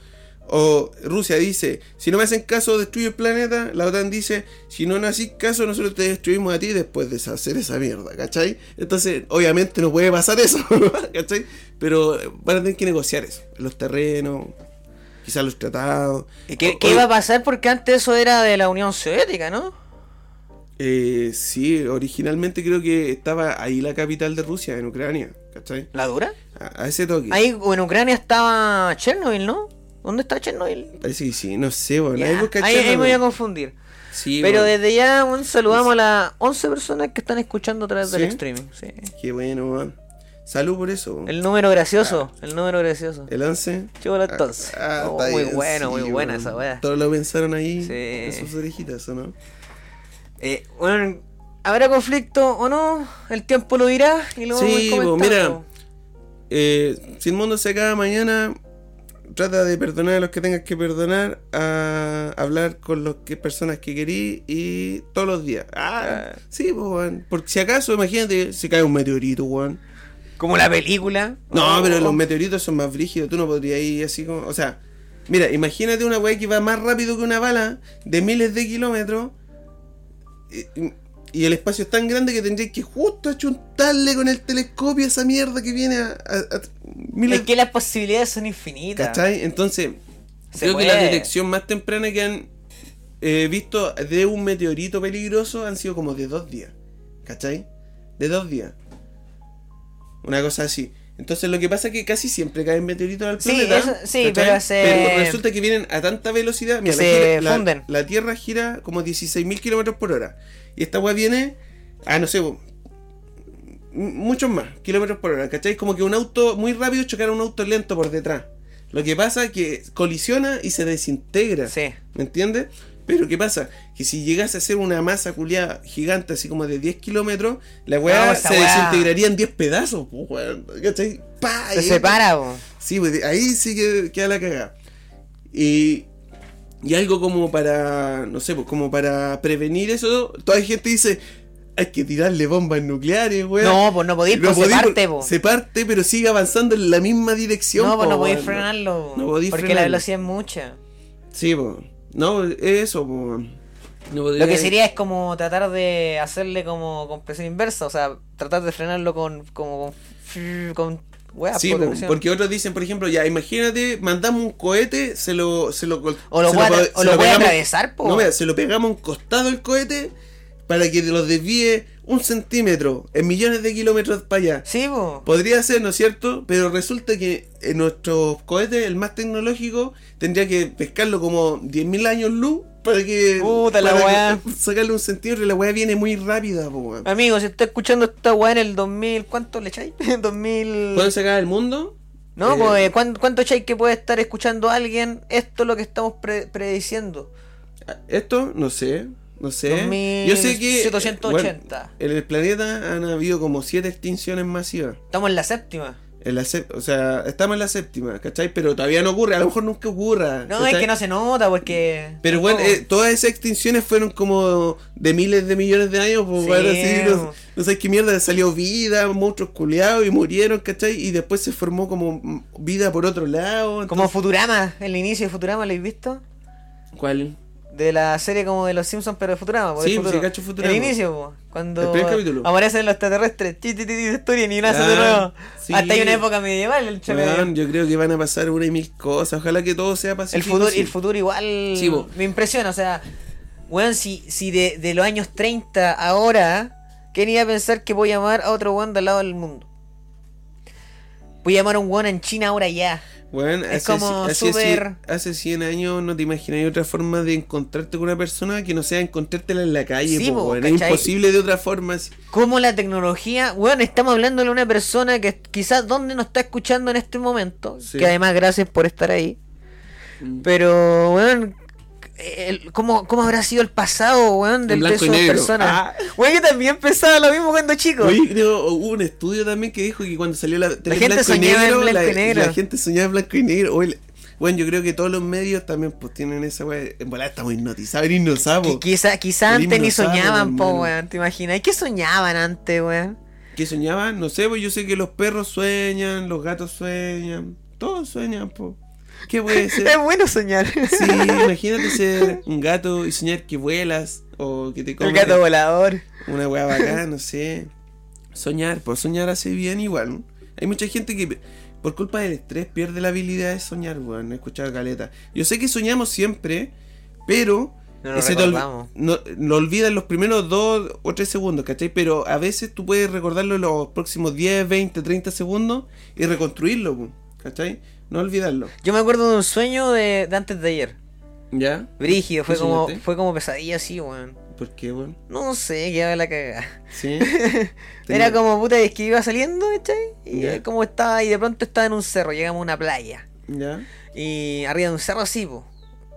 O Rusia dice, si no me hacen caso, destruyo el planeta. La OTAN dice, si no nos hacís caso, nosotros te destruimos a ti después de hacer esa mierda, ¿cachai? Entonces, obviamente no puede pasar eso, ¿cachai? Pero van a tener que negociar eso. Los terrenos, quizás los tratados. ¿Y ¿Qué, O- qué iba a pasar? Porque antes eso era de la Unión Soviética, ¿no? Eh, sí, originalmente creo que estaba ahí la capital de Rusia, en Ucrania, ¿cachai? ¿La dura? A, a ese toque. Ahí en Ucrania estaba Chernobyl, ¿no? ¿Dónde está Chernobyl? Parece que sí, no sé, bueno. Ahí busca ahí, ahí me voy a confundir. Sí, Pero bueno. desde ya un saludamos a las 11 personas que están escuchando a través del streaming. Sí. Qué bueno, man. Salud por eso. El número gracioso, el número gracioso. El 11. Chivo entonces. Ah, Oh, muy bien, bueno, muy buena esa weá. Todos lo pensaron ahí Sí. en sus orejitas, ¿o no? Eh, bueno, ¿habrá conflicto o no? El tiempo lo dirá y lo vamos a Sí, pues, comentando. mira. Eh, si el mundo se acaba mañana, trata de perdonar a los que tengas que perdonar, a hablar con las que personas que querís y todos los días. Ah, Ah. sí, pues. Porque si acaso, imagínate, se cae un meteorito, weón. Como la película. No, Oh. pero los meteoritos son más brígidos. Tú no podrías ir así como. O sea, mira, imagínate una weá que va más rápido que una bala de miles de kilómetros. Y, el espacio es tan grande que tendrías que justo achuntarle con el telescopio a esa mierda que viene a, a- a miles Es que las posibilidades son infinitas. ¿Cachai? Entonces, Se creo que la detección más temprana que han eh, visto de un meteorito peligroso han sido como de dos días. ¿Cachai? De dos días. Una cosa así. Entonces lo que pasa es que casi siempre caen meteoritos al Sí, planeta. eso- sí, pero se- Pero resulta que vienen a tanta velocidad. Mira, la, se gira- la- funden. la Tierra gira como 16.000 kilómetros por hora. Y esta weá viene a, no sé, muchos más kilómetros por hora. ¿Cachai? Como que un auto muy rápido chocara un auto lento por detrás. Lo que pasa es que colisiona y se desintegra. Sí. ¿Me entiendes? Pero ¿qué pasa? Que si llegase a ser una masa culiada gigante, así como de 10 kilómetros, la weá No, se weá. desintegraría en 10 pedazos, pues, weón. ¿Cachai? Se separa, po. Sí, pues, ahí sí que queda la cagada. Y, y algo como para, no sé, pues como para prevenir eso, toda la gente dice, hay que tirarle bombas nucleares, weón. No, pues no podéis, pues se parte, por- po. Se parte, pero sigue avanzando en la misma dirección. No, pues po, no podéis frenarlo. No podéis porque frenarlo. la velocidad es mucha. Sí, pues. No, eso, pues. No Lo podría- que sería es como tratar de hacerle como con presión inversa, o sea, tratar de frenarlo con como con, con Sí, po, porque otros dicen, por ejemplo, ya, imagínate, mandamos un cohete, se lo. Se lo O lo se puede po- atra- o se lo puede pegamos- atravesar, po. No, mira, se lo pegamos a un costado el cohete para que los desvíe un centímetro en millones de kilómetros para allá. Sí, po. Podría ser, ¿no es cierto? Pero resulta que en nuestros cohetes, el más tecnológico, tendría que pescarlo como 10.000 años luz para que. Puta la para weá. Sacarle un centímetro y la weá viene muy rápida, po. Amigo, si está escuchando esta weá en el 2000, ¿cuánto le echáis? 2000... ¿Pueden sacar el mundo? No, Eh, pues, ¿cuánto, ¿cuánto echáis que puede estar escuchando alguien? Esto es lo que estamos pre- prediciendo. Esto, no sé. No sé. Yo sé que. 2780. bueno, en el planeta han habido como siete extinciones masivas. Estamos en la séptima. En la o sea, estamos en la séptima, ¿cachai? Pero todavía no ocurre, a lo mejor nunca ocurra. No, ¿cachai? es que no se nota porque. Pero bueno, eh, todas esas extinciones fueron como de miles de millones de años, pues Sí. bueno, así, no, no sé qué mierda, salió vida, monstruos culeados y murieron, ¿cachai? Y después se formó como vida por otro lado. Como Futurama, el inicio de Futurama, ¿lo habéis visto? ¿Cuál? De la serie como de los Simpsons, pero de Futurama. po, del Sí, futuro. sí, cacho Futurama. El inicio, po, cuando El aparecen los extraterrestres, destruyen y nacen de Ah, nuevo. sí. Hasta hay una época medieval, el. Weón, yo creo que van a pasar una y mil cosas, ojalá que todo sea El pacífico. futuro, sí. el futuro igual Sí, me impresiona, o sea, weón, si, si de, de los años 30 ahora, ¿quién iba a pensar que voy a llamar a otro weón del lado del mundo? Voy a llamar a un weón en China ahora ya. Weón, Es hace, como hace, súper- hace 100 años no te imaginas otra forma de encontrarte con una persona que no sea encontrártela en la calle, Sí, po, es imposible de otra forma. Cómo la tecnología, weón, estamos hablando de una persona que quizás donde nos está escuchando en este momento, Sí. que además gracias por estar ahí, Mm. pero weón, el- ¿cómo, ¿cómo habrá sido el pasado, weón, del peso de personas? Ah. Weón, yo también pensaba lo mismo cuando chico. Oye, creo, hubo un estudio también que dijo que cuando salió la, tele gente blanco y en negro, blanco la, y negro. la gente soñaba en blanco y negro. Oye, bueno, yo creo que todos los medios también pues tienen esa weá. En volada estamos hipnotizados. Qui- Quizá, quizá El antes ni soñaban, po, weón. ¿Te imaginas? ¿Qué soñaban antes, weón? ¿Qué soñaban? No sé, pues yo sé que los perros sueñan, los gatos sueñan, todos sueñan, po. ¿Qué puede ser? Es bueno soñar. Sí, imagínate ser un gato y soñar que vuelas o que te comes gato volador. una weá bacán, no sé. Soñar, pues soñar hace bien igual. ¿no? Hay mucha gente que por culpa del estrés pierde la habilidad de soñar, weón. No he escuchado caleta. Yo sé que soñamos siempre, pero No lo te ol- recordamos. no, lo olvidas los primeros dos o tres segundos, ¿cachai? Pero a veces tú puedes recordarlo en los próximos 10, 20, 30 segundos y reconstruirlo, ¿cachai? No olvidarlo. Yo me acuerdo de un sueño de, de antes de ayer. ¿Ya? Brígido, fue ¿Qué como, soñaste? fue como pesadilla así, weón. ¿Por qué, weón? No sé, quedaba la cagada. Sí. Era como puta, es que iba saliendo, ¿cachai? Y Ya. como estaba, y de pronto estaba en un cerro, llegamos a una playa. ¿Ya? Y arriba de un cerro así, po.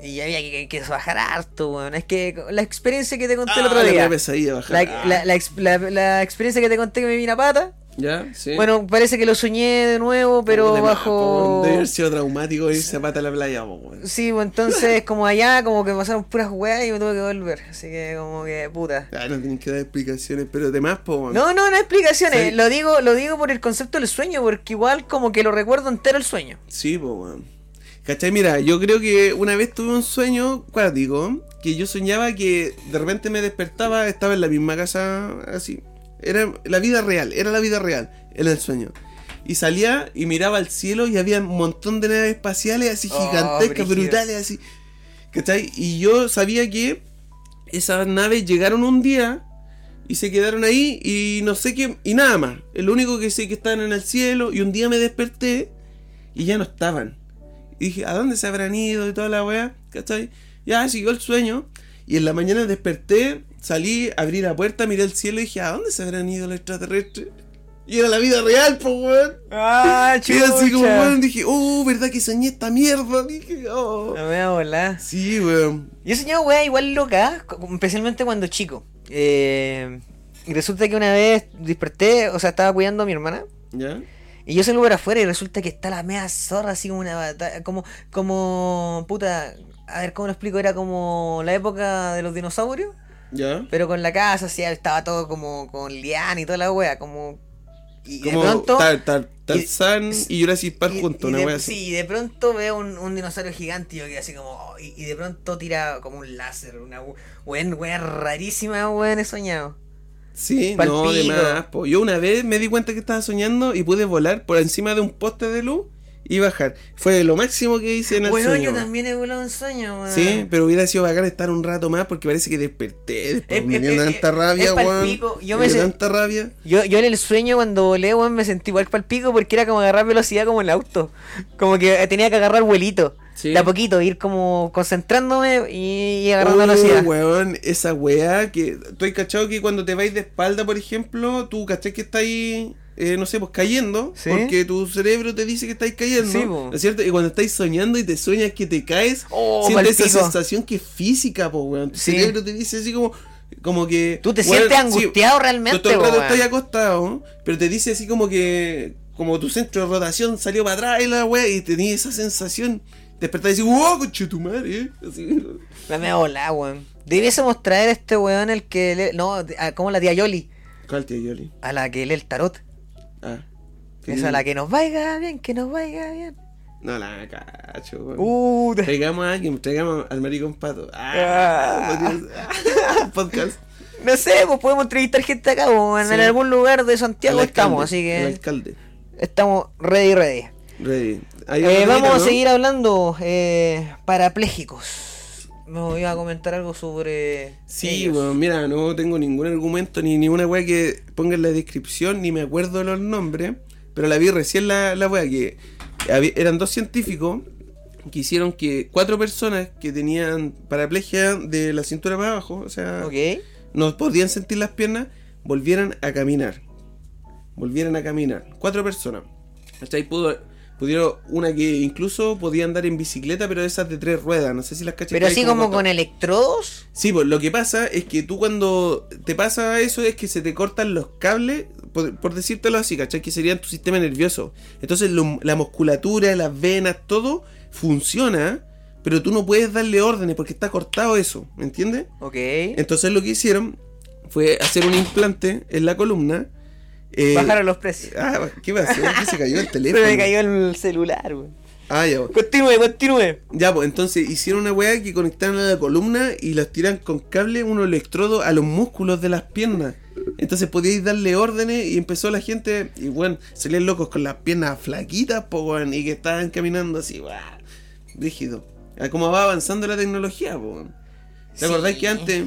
Y había que, que bajar harto, weón. Es que la experiencia que te conté el Ah, otro la día. pesadilla bajar. La, la, la, la- la experiencia que te conté que me vine a pata. ¿Ya? Sí. Bueno, parece que lo soñé de nuevo, pero de bajo. Debe haber sido traumático irse a pata a la playa, po, weón. Sí, pues entonces, como allá, como que pasaron puras weas y me tuve que volver. Así que, como que, puta. Ah, no tienen que dar explicaciones, pero demás, po. No, no, no explicaciones. Sí. Lo digo lo digo por el concepto del sueño, porque igual como que lo recuerdo entero el sueño. Sí, po, weón. ¿Cachai? Mira, yo creo que una vez tuve un sueño cuático, que yo soñaba que de repente me despertaba, estaba en la misma casa, así. Era la vida real, era la vida real, era el sueño. Y salía y miraba al cielo y había un montón de naves espaciales así Oh, gigantescas, brutales, así. ¿Cachai? Y yo sabía que esas naves llegaron un día y se quedaron ahí y no sé qué, y nada más. El único que sé que estaban en el cielo y un día me desperté y ya no estaban. Y dije, ¿a dónde se habrán ido y toda la weá? ¿Cachai? Ya siguió el sueño y en la mañana desperté, salí, abrí la puerta, miré el cielo y dije, ¿a dónde se habrán ido los extraterrestres? Y era la vida real, po, weón. Ah, Y así como, weón, dije, oh, ¿verdad que soñé esta mierda? Dije, oh. No me voy a volar. Sí, weón. Yo he soñado weas igual locas, co- especialmente cuando chico. Eh, y resulta que una vez desperté, o sea, estaba cuidando a mi hermana. ¿Ya? Y yo salgo para afuera y resulta que está la media zorra, así como una batalla. Como, como, puta. A ver, ¿cómo lo explico? Era como la época de los dinosaurios. ¿Ya? Pero con la casa, así, estaba todo como con liana y toda la wea. Como. Y de Como pronto. Tar- Tar- Tarzán y, Jurassic Park y- juntos, y una de- wea así. Sí, y de pronto veo un, un dinosaurio gigante y yo quedé así como. oh, y, y de pronto tira como un láser, una we- weón, wea rarísima, weón, he soñado. Sí, no, de más. po. Yo una vez me di cuenta que estaba soñando y pude volar por encima de un poste de luz y bajar. Fue lo máximo que hice en el Bueno, sueño. yo también he volado en sueño, weón. Sí, pero hubiera sido bacán estar un rato más porque parece que desperté. Después Es- me dio tanta rabia, weón. Yo Me tanta rabia. Yo, yo en el sueño cuando volé, weón, me sentí igual para el pico porque era como agarrar velocidad como el auto. Como que tenía que agarrar vuelito. Sí. De a poquito, ir como concentrándome y, y agarrando velocidad. weón, esa weá que. Has cachado que cuando te vais de espalda, por ejemplo, tú cachai que está ahí eh, no sé, pues cayendo, Sí. porque tu cerebro te dice que estáis cayendo, Sí. ¿no es cierto? Y cuando estáis soñando y te sueñas que te caes, Oh, sientes esa sensación que es física, po, weón. Tu Sí. cerebro te dice así como, como que... Tú te sientes angustiado realmente, todo el rato estás acostado, pero te dice así como que, como tu centro de rotación salió para atrás y la weá, y tenías esa sensación. Despertás y decís, wow, conche tu madre, ¿eh? La me volá, weón. Debiésemos traer a este weón el que lee. No, a- como la tía Yoli. ¿Cuál tío Yoli? A la que lee el tarot. Ah. Esa a la que nos vaya bien, que nos vaya bien. No la cacho, weón. Uh, Traigamos a alguien, traigamos al maricón pato. Ah. Ah, podría- podcast. no sé, pues podemos entrevistar gente acá, weón. Sí. En algún lugar de Santiago alcalde, estamos, así El que alcalde. estamos ready, ready. Eh, vamos a seguir hablando. Eh, parapléjicos. Me iba a comentar algo sobre. Sí, bueno, mira, no tengo ningún argumento ni ninguna weá que ponga en la descripción, ni me acuerdo de los nombres, pero la vi recién la, la weá que había- eran dos científicos que hicieron que cuatro personas que tenían paraplegia de la cintura para abajo, o sea, no podían sentir las piernas, volvieran a caminar. Volvieran a caminar. Cuatro personas. ¿Cachai? Pudo, pudieron, una que incluso podía andar en bicicleta, pero esas de tres ruedas. No sé si las cachai. Pero así como con electrodos. Sí, pues lo que pasa es que tú cuando te pasa eso es que se te cortan los cables, por, por decírtelo así, ¿cachai? Que serían tu sistema nervioso. Entonces lo- la musculatura, las venas, todo funciona, pero tú no puedes darle órdenes porque está cortado eso, ¿me entiendes? Ok. Entonces lo que hicieron fue hacer un implante en la columna. Eh, Bajaron los precios. Ah, ¿qué pasó? ¿Qué se cayó el Se teléfono? me cayó el celular, weón. Ah, ya. Continúe, continúe. Ya, pues entonces hicieron una weá que conectaron a la columna y las tiran con cable, unos electrodos a los músculos de las piernas. Entonces podíais darle órdenes y empezó la gente, y bueno, salían locos con las piernas flaquitas, po, weón, y que estaban caminando así, ¡guau! rígido. A cómo va avanzando la tecnología, po, weón. ¿Te Sí. acordás que antes...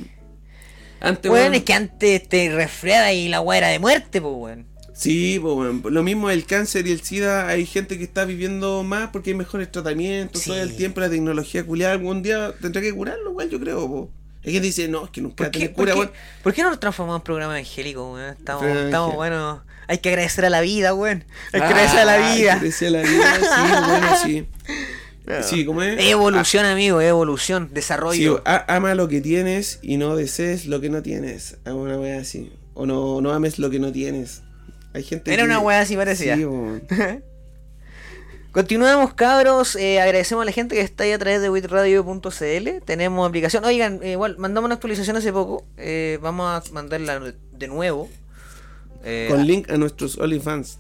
Antes, Weón, weón, es que antes te resfriada y la weá era de muerte, pues, weón. Sí, po, weón. lo mismo el cáncer y el SIDA, hay gente que está viviendo más porque hay mejores tratamientos, Sí. todo el tiempo la tecnología culiada algún día tendrá que curarlo, igual yo creo, po. Hay gente que dice, no, es que nunca ¿Por qué, tiene por, cura, qué, weón. por qué no nos transformamos en programa evangélico, weón? Estamos, estamos evangélico. bueno. Hay que agradecer a la vida, weón. Hay que agradecer a la Ah, vida. agradecer a la vida, sí, bueno, sí. Sí, ¿cómo es? Evolución, amigo, evolución, Sí, desarrollo. a- ama lo que tienes y no desees lo que no tienes. Hago una wea así. O no, no ames lo que no tienes. Hay gente Era que- una weá así parecida. Sí, weón. Continuamos, cabros. eh, agradecemos a la gente que está ahí a través de witradio.cl. Tenemos aplicación. Oigan, eh, igual, mandamos una actualización hace poco. eh, vamos a mandarla de nuevo. Eh, Con link a nuestros OnlyFans.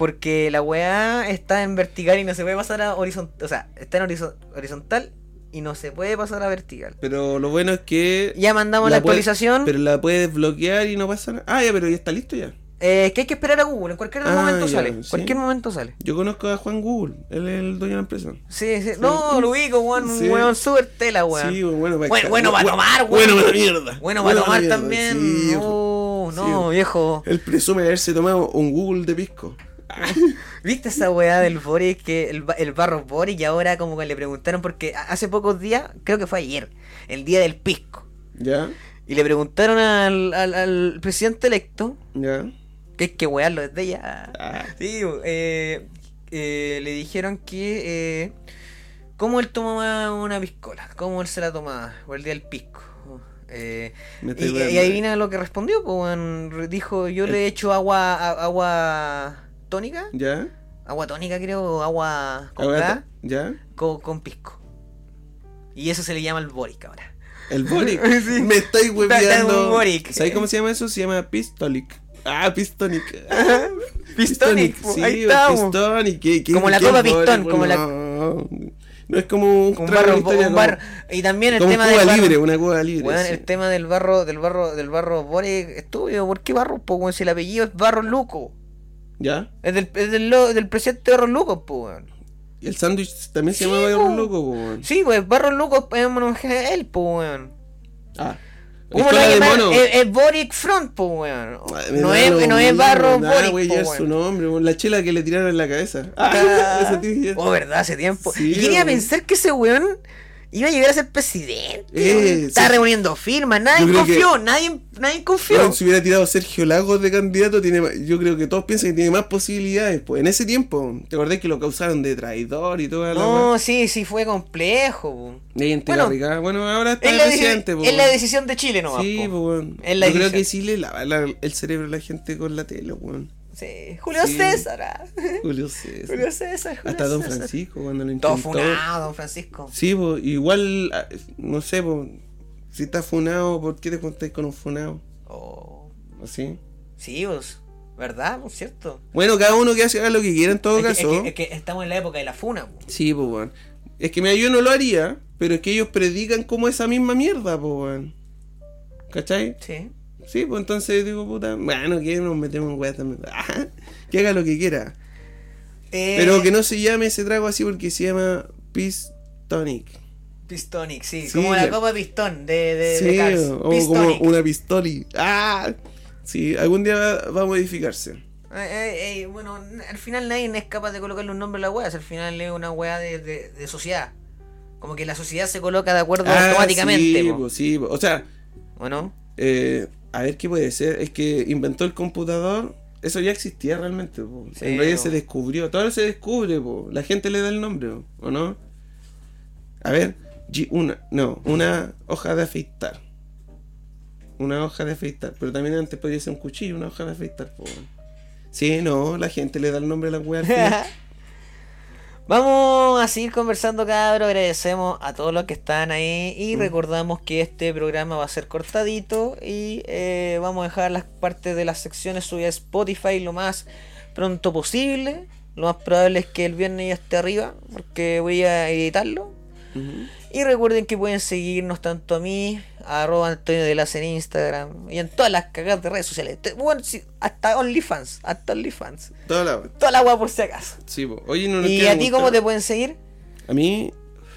Porque la weá está en vertical y no se puede pasar a horizontal. O sea, está en horizo- horizontal y no se puede pasar a vertical. Pero lo bueno es que. Ya mandamos la, actualización. pero la puedes bloquear y no pasa nada. Ah, ya, pero ya está listo ya. Eh, que hay que esperar a Google. En cualquier Ah, momento ya, sale. sí. Cualquier momento sale. Yo conozco a Juan Google. Él es el dueño de la empresa. Sí, sí. No, lo ubico, weón. Un Sí. weón súper tela, weón. Sí, bueno, para Bueno, bueno para tomar, weón. Bueno para mierda. Bueno, para tomar mierda, también. sí, no, no, viejo. Él presume haberse tomado un Google de pisco. ¿Viste esa weá del Boric? Que el, el barro Boric y ahora como que le preguntaron porque hace pocos días, creo que fue ayer, el día del pisco. ¿Ya? Y le preguntaron al, al, al presidente electo, ¿Ya? que hay que wearlo desde ya. Ah, Sí, eh, eh, le dijeron que eh, cómo él tomaba una piscola, cómo él se la tomaba por el día del pisco. Eh, y, y adivina lo que respondió, pues dijo yo le echo agua a- agua tónica, ¿Ya? agua tónica creo, agua con gas, ¿Ya? con, con pisco. Y eso se le llama el Boric ahora. El Boric. Sí. Me estoy hueveando. ¿Sabes cómo se llama eso? Se llama Pistolic. Ah, Pistonic. Pistonic, po, sí, ahí. Pistonic. ¿qué- qué- Como la copa pistón, como la- No, es como un, barro, historia un como- bar- y también el tema del barro- libre, una Cuba libre. Sí. el tema del barro, del barro, del barro Boric, estúpido, ¿por qué barro? Si el apellido es Barro Luco. ¿Ya? Es del, es del, del presidente Barro Luco, po, weón. Y el sándwich también se Sí, llama po. Barro Loco, po, weón. Sí, pues Barro Luco es un homenaje a él, po, weón. Ah. ¿Cómo lo llaman? Es, es Boric Front, po, weón. No da es, no es mismo, Barro nada, Boric, po, ya es su nombre, weón. la chela que le tiraron en la cabeza. Ah, tía. oh, verdad, hace tiempo. Sí, y quería pensar que ese weón Iba a llegar a ser presidente. Eh, sí. reuniendo firmas, nadie confió, nadie, nadie confió. Si hubiera tirado Sergio Lagos de candidato, tiene yo creo que todos piensan que tiene más posibilidades. Pues en ese tiempo, ¿te acordás que lo causaron de traidor y toda la no, sí, sí, fue complejo. bueno, bueno, ahora está Es presidente, es la decisión de Chile nomás. Sí, po. pues, weón. Es la Yo creo que sí le lava la- el cerebro a la gente con la tele, weón. Sí, Julio Sí. César. ah. Julio César. Julio César. Julio Hasta Don César. Francisco cuando lo Todo intentó. funado, Don Francisco. Sí, pues, igual, ah, no sé, pues, si estás funado, ¿por qué te juntáis con un funado? Oh, ¿Así? sí, pues, ¿verdad? Pues cierto. Bueno, cada uno que haga lo que quiera en todo Es que, caso. es que- es que estamos en la época de la funa. po. Sí, pues, weón. Es que mira, yo no lo haría, pero es que ellos predican como esa misma mierda, pues, weón. ¿Cachai? Sí. Sí, pues entonces digo, puta, bueno, que nos metemos en weá también. Ah, que haga lo que quiera. Eh, Pero que no se llame ese trago así porque se llama Peace Tonic. Pistonic, sí, Sí, como la copa de pistón de, de, Sí, de Cars. o como una pistoli. ¡Ah! Sí, algún día va, va a modificarse. Bueno, al final nadie es capaz de colocarle un nombre a la wea, al final es una wea de, de, de sociedad. Como que la sociedad se coloca de acuerdo Ah, automáticamente, Sí, po. pues, sí, o sea, ¿o no? eh, a ver qué puede ser. Es que inventó el computador. Eso ya existía realmente. po. Sí, en realidad se descubrió. Todo se descubre. po. La gente le da el nombre. po, ¿O no? A ver. Una, no, una hoja de afeitar. Una hoja de afeitar. Pero también antes podía ser un cuchillo, una hoja de afeitar. po. Sí, no, la gente le da el nombre a la wea. Vamos a seguir conversando, cabros. Agradecemos a todos los que están ahí. Y Mm. recordamos que este programa va a ser cortadito. Y eh, vamos a dejar las partes de las secciones subidas a Spotify lo más pronto posible. Lo más probable es que el viernes ya esté arriba. Porque voy a editarlo. Y recuerden que pueden seguirnos tanto a mí, arroba Antonio de Lazo en Instagram y en todas las cagadas de redes sociales. Bueno, sí, hasta OnlyFans, hasta OnlyFans. Toda la Toda la wea por si acaso. Sí, po. Oye, no ¿Y a ti cómo te pueden seguir? A mí,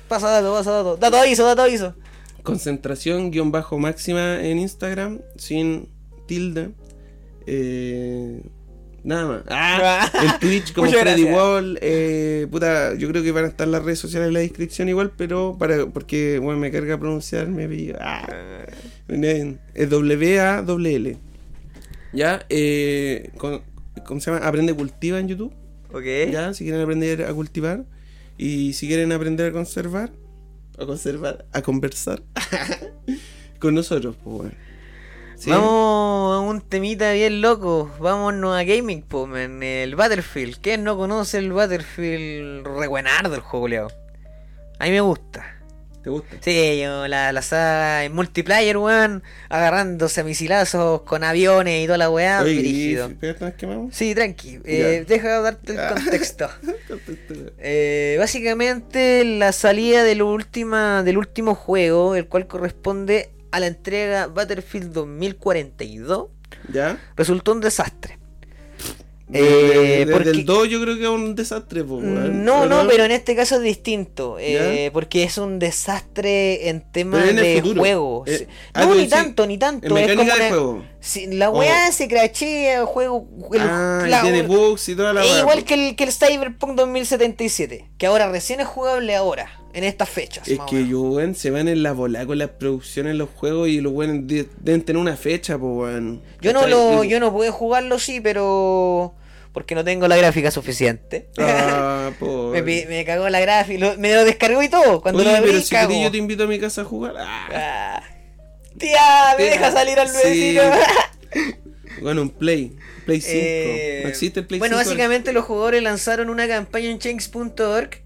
Pasa dato, pasa dato. Dato aviso, dato aviso. concentración guion bajo máxima en Instagram, sin tilde. Eh, nada más. Ah, en Twitch como Muchas Freddy gracias. Wall. eh, puta, yo creo que van a estar las redes sociales en la descripción igual, pero para porque bueno, me carga pronunciar mi apellido. Ah, es W-A-L-L. Ya, eh, con- ¿cómo se llama? Aprende Cultiva en YouTube. Ok. Ya, si quieren aprender a cultivar y si quieren aprender a conservar, a conservar, a conversar con nosotros, pues bueno. Sí. Vamos a un temita bien loco. Vámonos a gaming, po, man. El Battlefield. ¿Quién no conoce el Battlefield re buenardo el juego, Leo? A mí me gusta. ¿Te gusta? Sí, yo, la, la saga en multiplayer, weón, agarrándose a misilazos con aviones y toda la weá, Oye, brígido. ¿y ¿pegaste más quemamos? Sí, tranqui, eh, deja darte el Ah. contexto. Eh, básicamente la salida del, última, del último juego, el cual corresponde a la entrega Battlefield 2042, ¿Ya? resultó un desastre. Eh, Eh, desde porque- el 2 yo creo que es un desastre, weón. No, ¿O no, pero en este caso es distinto, eh, porque es un desastre en temas de juego. Eh, ah, no, pero ni sí, tanto, ni tanto. Es como una- juego. Sí, la weá se crachea, el juego. el- ah, la- y tiene bugs y toda la es igual que el, que el Cyberpunk 2077, que ahora recién es jugable ahora, en estas fechas. Es que yo, weón, se van en la bola con las producciones, los juegos y los weones de- deben tener una fecha, pues, weón. Yo no lo, yo no pude jugarlo sí, pero porque no tengo la gráfica suficiente. Ah, por... me, me cagó la gráfica, me lo descargó y todo. Cuando Oye, lo abrí, pero si cago. querés yo te invito a mi casa a jugar. Ah, Ah. Tía, me deja salir al sí. vecino. bueno, un Play. Play 5. Eh, no existe el Play bueno, 5. básicamente los jugadores lanzaron una campaña en change.org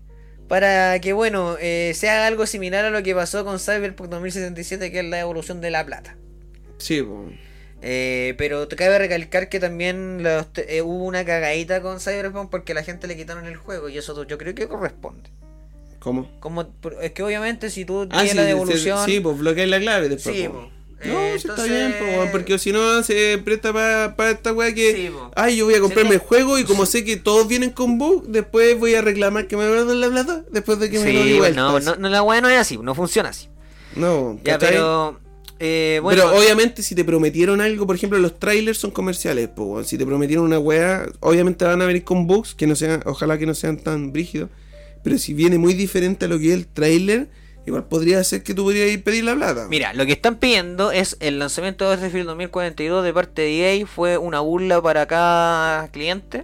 para que, bueno, eh, se haga algo similar a lo que pasó con Cyberpunk 2077, que es la evolución de la plata. Sí. Eh, pero te cabe recalcar que también los eh, hubo una cagadita con Cyberpunk porque la gente le quitaron el juego y eso yo creo que corresponde. ¿Cómo? Como, es que obviamente si tú Ah, tienes sí, la sí, devolución... Sí, pues bloqueáis la clave después. Sí. No, Eh, sí está entonces- bien, po, porque si no se presta para esta weá que. Sí. Ay, yo voy a comprarme Sí, el juego y como sé que todos vienen con bug, después voy a reclamar que me den la plata después de que me lo Sí, vuelta. no, no, no, la weá no es así, no funciona así. No, pero... eh, bueno, Pero obviamente si te prometieron algo, por ejemplo, los trailers son comerciales, po, si te prometieron una weá, obviamente van a venir con bugs que no sean, ojalá que no sean tan brígidos, pero si viene muy diferente a lo que es el trailer, igual podría ser que tú podrías ir pedir la plata. Mira, lo que están pidiendo es el lanzamiento de Battlefield 2042 de parte de EA fue una burla para cada cliente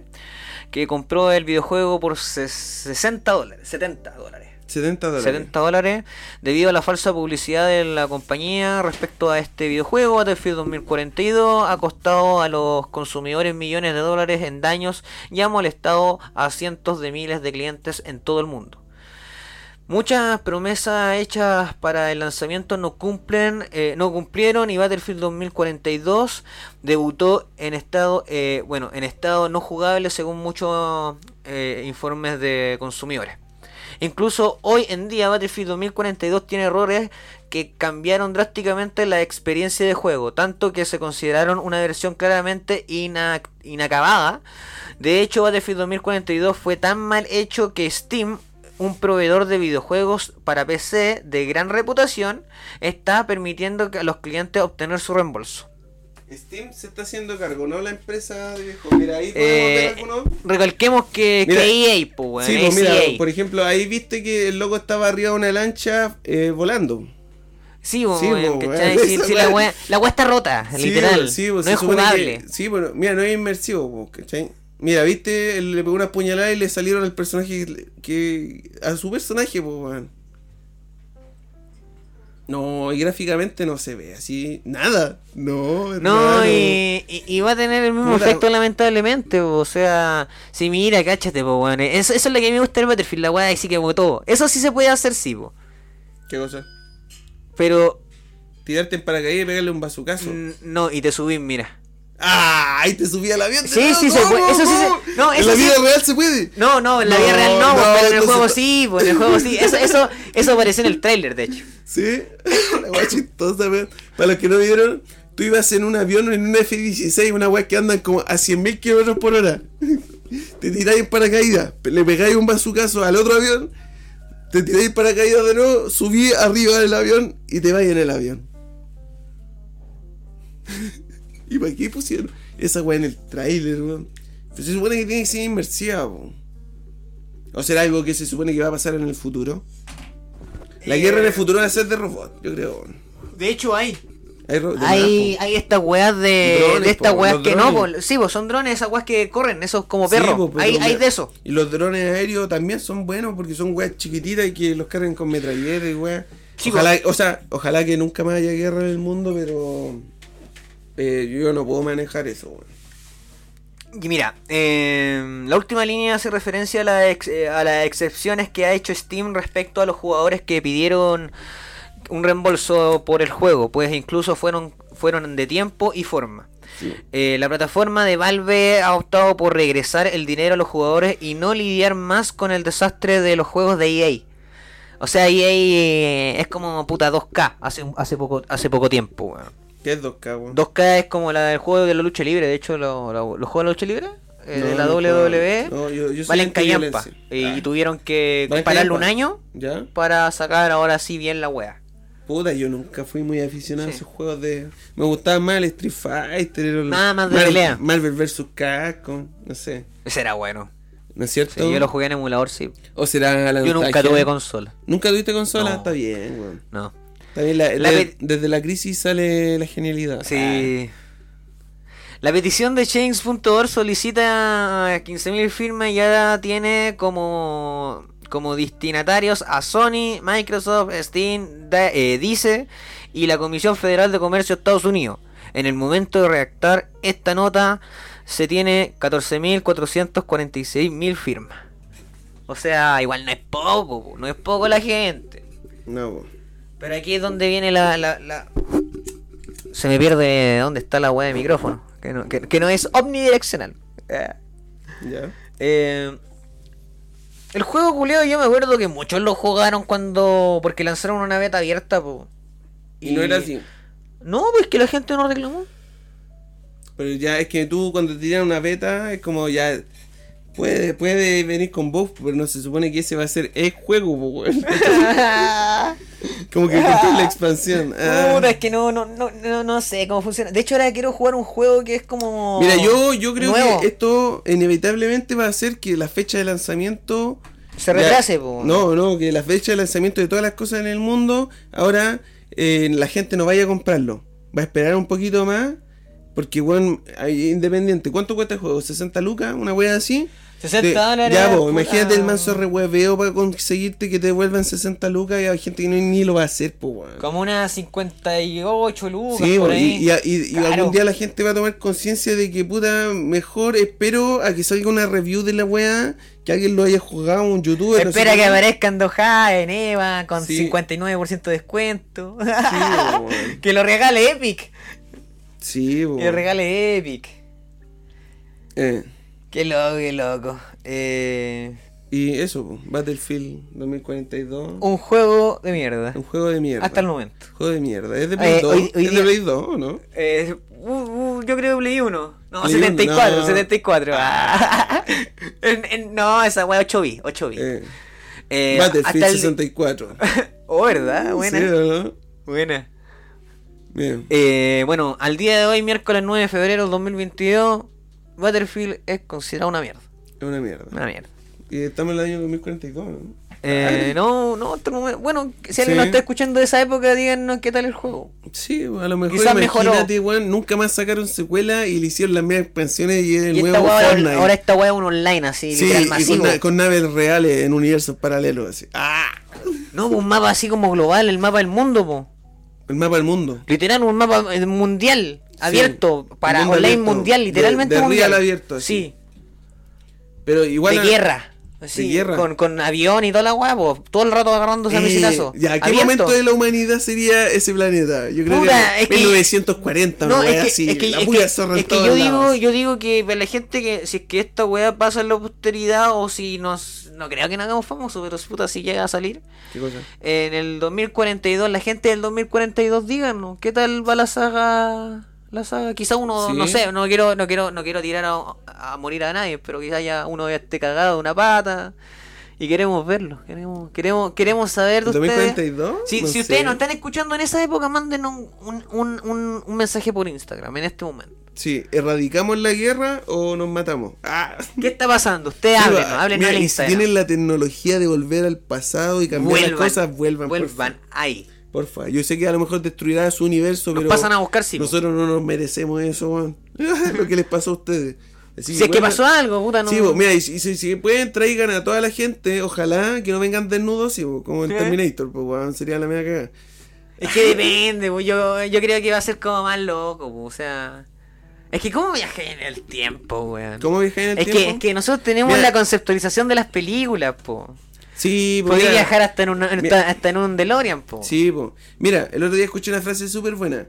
que compró el videojuego por ses- 60 dólares, 70 dólares. 70 dólares. 70 dólares debido a la falsa publicidad de la compañía respecto a este videojuego. Battlefield 2042 ha costado a los consumidores millones de dólares en daños y ha molestado a cientos de miles de clientes en todo el mundo. Muchas promesas hechas para el lanzamiento no cumplen, eh, no cumplieron y Battlefield 2042 debutó en estado, eh, bueno, en estado no jugable según muchos eh, informes de consumidores. Incluso hoy en día Battlefield 2042 tiene errores que cambiaron drásticamente la experiencia de juego, tanto que se consideraron una versión claramente ina- inacabada. De hecho, Battlefield 2042 fue tan mal hecho que Steam, un proveedor de videojuegos para PC de gran reputación, está permitiendo a los clientes obtener su reembolso. Steam se está haciendo cargo, no la empresa de viejo. Mira, ahí podemos Eh, ver algunos. recalquemos que, Mira, que EA, pues, weón, Sí, es pues mira, por ejemplo, ahí viste que el loco estaba arriba de una lancha eh, volando. Sí, po, Sí, po, esa sí, la weá- la está rota, Sí, literal. sí, no es que- jugable. sí, bueno, mira, no es inmersivo, ¿cachai? Mira, viste, Él le pegó una puñalada y le salieron el personaje que, que- a su personaje, pues, weón. No, y gráficamente no se ve así, nada. No, No, y, y- y va a tener el mismo efecto lamentablemente, po, o sea, si mira, cáchate, po, weón. Eso, eso es lo que a mí me gusta del Battlefield, la weá así que como todo. Eso sí se puede hacer, sí, po. ¿Qué cosa? Pero, Tirarte en paracaídas y pegarle un bazucazo. no, y te subís, mira. ¡Ah! Ahí te subí al avión. Sí, nuevo, sí se puede, eso sí no, En la sí- vida real se puede. No, no, en la vida No, real no, no, pero en el juego sí, po, en el juego sí. Eso, eso, eso apareció en el trailer, de hecho. Sí, la weá chistosa, weón. Para los que no vieron, tú ibas en un avión, en un F-16, una weá que andan como a 100.000 kilómetros por hora. Te tiráis en paracaídas, le pegáis un bazucazo al otro avión, te tiráis en paracaídas de nuevo, subí arriba del avión y te vais en el avión. ¿Y para qué pusieron esa weá en el trailer, weón? Pues se supone que tiene que ser inmersiva, po. ¿O será algo que se supone que va a pasar en el futuro? La guerra en el futuro va a ser de robots, yo creo. De hecho, hay. Hay, Hay, po. estas weas de, Drones, de estas po, weas que no, po. sí, pues son drones, esas weas que corren, esos como Sí, perros. po, pero hay, hay de eso. Y los drones aéreos también son buenos porque son weas chiquititas y que los cargan con metralletas y weas. Sí, ojalá, o sea, ojalá que nunca más haya guerra en el mundo, pero eh, yo no puedo manejar eso, weón. Y mira, eh, la última línea hace referencia a, la ex- eh, a las excepciones que ha hecho Steam respecto a los jugadores que pidieron un reembolso por el juego, pues incluso fueron, fueron de tiempo y forma. Sí. Eh, la plataforma de Valve ha optado por regresar el dinero a los jugadores y no lidiar más con el desastre de los juegos de EA. O sea, EA eh, es como puta 2K hace, hace, poco, hace poco tiempo. weón. ¿Qué es 2K, weón? 2K es como la del juego de la lucha libre. De hecho, lo- lo- los juegos de la lucha libre eh, No, de la no, WWE no, yo- yo soy valen callampa. Y Ah. tuvieron que pararle un año ¿Ya? para sacar ahora sí bien la wea. Puta, yo nunca fui muy aficionado Sí. a esos juegos de. Me gustaba más el Street Fighter, Nada más de Mar- pelea. Marvel vs. Capcom, no sé. Ese era bueno. ¿No es Sí, cierto? yo lo jugué en emulador, sí. ¿O será la Yo nunca tuve consola. ¿Nunca tuviste consola? Está bien, weón. No. La- La de- desde la crisis sale la genialidad. Sí. La petición de Change.org solicita 15.000 firmas y ahora tiene como, como destinatarios a Sony, Microsoft, Steam, da- eh, Dice y la Comisión Federal de Comercio de Estados Unidos. En el momento de redactar esta nota se tiene 14.446.000 firmas. O sea, igual no es poco, po, no es poco la gente. No. Pero aquí es donde viene la, la, la- Se me pierde dónde está la weá de micrófono. Que no, que, que no es omnidireccional. Eh, Ya. eh, el juego culeado yo me acuerdo que muchos lo jugaron cuando... Porque lanzaron una beta abierta, po. Y, no era así. No, pues que la gente no reclamó. Pero ya es que tú cuando te tiran una beta es como ya. Puede, puede venir con buff, pero no se supone que ese va a ser el juego, weón. Como que la expansión. Ah. Es que no, no, no, no, no sé cómo funciona. De hecho, ahora quiero jugar un juego que es como... Mira, yo, yo creo nuevo. que esto inevitablemente va a hacer que la fecha de lanzamiento Se retrase, po. No, no, que la fecha de lanzamiento de todas las cosas en el mundo, ahora eh, la gente no vaya a comprarlo. Va a esperar un poquito más. Porque, bueno, independiente. ¿Cuánto cuesta el juego? ¿60 lucas? ¿Una wea así? 60 De- dólares. Ya, puta. imagínate el manso rehueveo para conseguirte que te devuelvan 60 lucas y hay gente que no, ni lo va a hacer, pues, weón. Como unas 58 lucas Sí, por ahí. y- y- y Claro. algún día la gente va a tomar conciencia de que, puta, mejor espero a que salga una review de la wea, que alguien lo haya jugado, un youtuber. no sé Espera que cómo. aparezcan Doha en Eva con Sí. 59% de descuento. Sí, que lo regale Epic. Sí. Que lo regale Epic. Eh, Qué loco, qué loco. Eh, y eso, Battlefield 2042. un juego de mierda. Un juego de mierda. Hasta el momento. Juego de mierda. ¿Es de Play Eh, 2? hoy- hoy ¿Es día- de Play 2 o no? Eh, uh, uh, yo creo que Play 1. No, Play uno, 74, no. 74. Ah. En- en- no, esa wea 8 bits, 8 bits. Eh, Eh, Battlefield hasta el- 64. Oh, ¿verdad? Buena. ¿Sí no? Buena. Bien. Eh, bueno, al día de hoy, miércoles 9 de febrero del 2022, Battlefield es considerado una mierda. Es una mierda. Una mierda. Y estamos en el año 2042, ¿no? Eh, no, no, otro momento- bueno, si alguien Sí. nos está escuchando de esa época, díganos qué tal el juego. Sí, a lo mejor Quizás imagínate, weón, nunca más sacaron secuela y le hicieron las mismas expansiones y el Y nuevo Fortnite. ahora, esta weá es un online así, sí, literal y con, masivo. na- con naves reales en universos paralelos, así. ¡Ah! No, pues un mapa así como global, el mapa del mundo, po. El mapa del mundo. Literal, un mapa eh, mundial, abierto, para online abierto, mundial, de- literalmente de mundial. abierto. Sí, Pero igual. de a- guerra. Sí, guerra. Con, con avión y toda la weá, po, todo el rato agarrándose a Eh, misilazos. ya, ¿qué Abierto. momento de la humanidad sería ese planeta? Yo creo Puta, que, es que- 1940, No, es que, así, es que, la es que- es que yo digo, lados. yo digo que para la gente que si es que esta weá pasa en la posteridad o si nos no creo que nos hagamos famosos, pero si puta si llega a salir ¿Qué cosa? en el 2042, la gente del 2042 díganos, ¿qué tal va la saga? La saga, quizá uno, Sí. no sé, no quiero, no quiero, no quiero tirar a, a morir a nadie, pero quizá ya uno ya esté cagado de una pata y queremos verlo, queremos, queremos, queremos saber de ¿El ustedes. 2042? Si, No si sé. ustedes nos están escuchando en esa época, mándenos un, un, un, un mensaje por Instagram en este momento. Sí, ¿erradicamos la guerra o nos matamos? Ah. ¿Qué está pasando? Ustedes Sí, háblenos, háblenos al y si Instagram. tienen la tecnología de volver al pasado y cambiar las cosas, vuelvan. vuelvan ahí. Porfa. Yo sé que a lo mejor destruirá su universo, Nos pero pasan a buscar sí. nosotros no nos merecemos eso, weón. lo que les pasó a ustedes. Así Si es que pasó algo, puta, no. Sí, vos, mira, y si, pueden, traigan a toda la gente, ojalá que no vengan desnudos, sí, vos, como en ¿Qué? Terminator, pues, weón, sería la media cagada. Es que depende, po, yo, yo creo que va a ser como más loco, o sea. Es que cómo viajé en el tiempo, weón. ¿Cómo viajáis en el Es tiempo? que, es que nosotros tenemos Mira. la conceptualización de las películas, po. Sí, pues, mira, viajar hasta en, un, en- Mira. hasta en un DeLorean, po. Sí, pues. Mira, el otro día escuché una frase súper buena,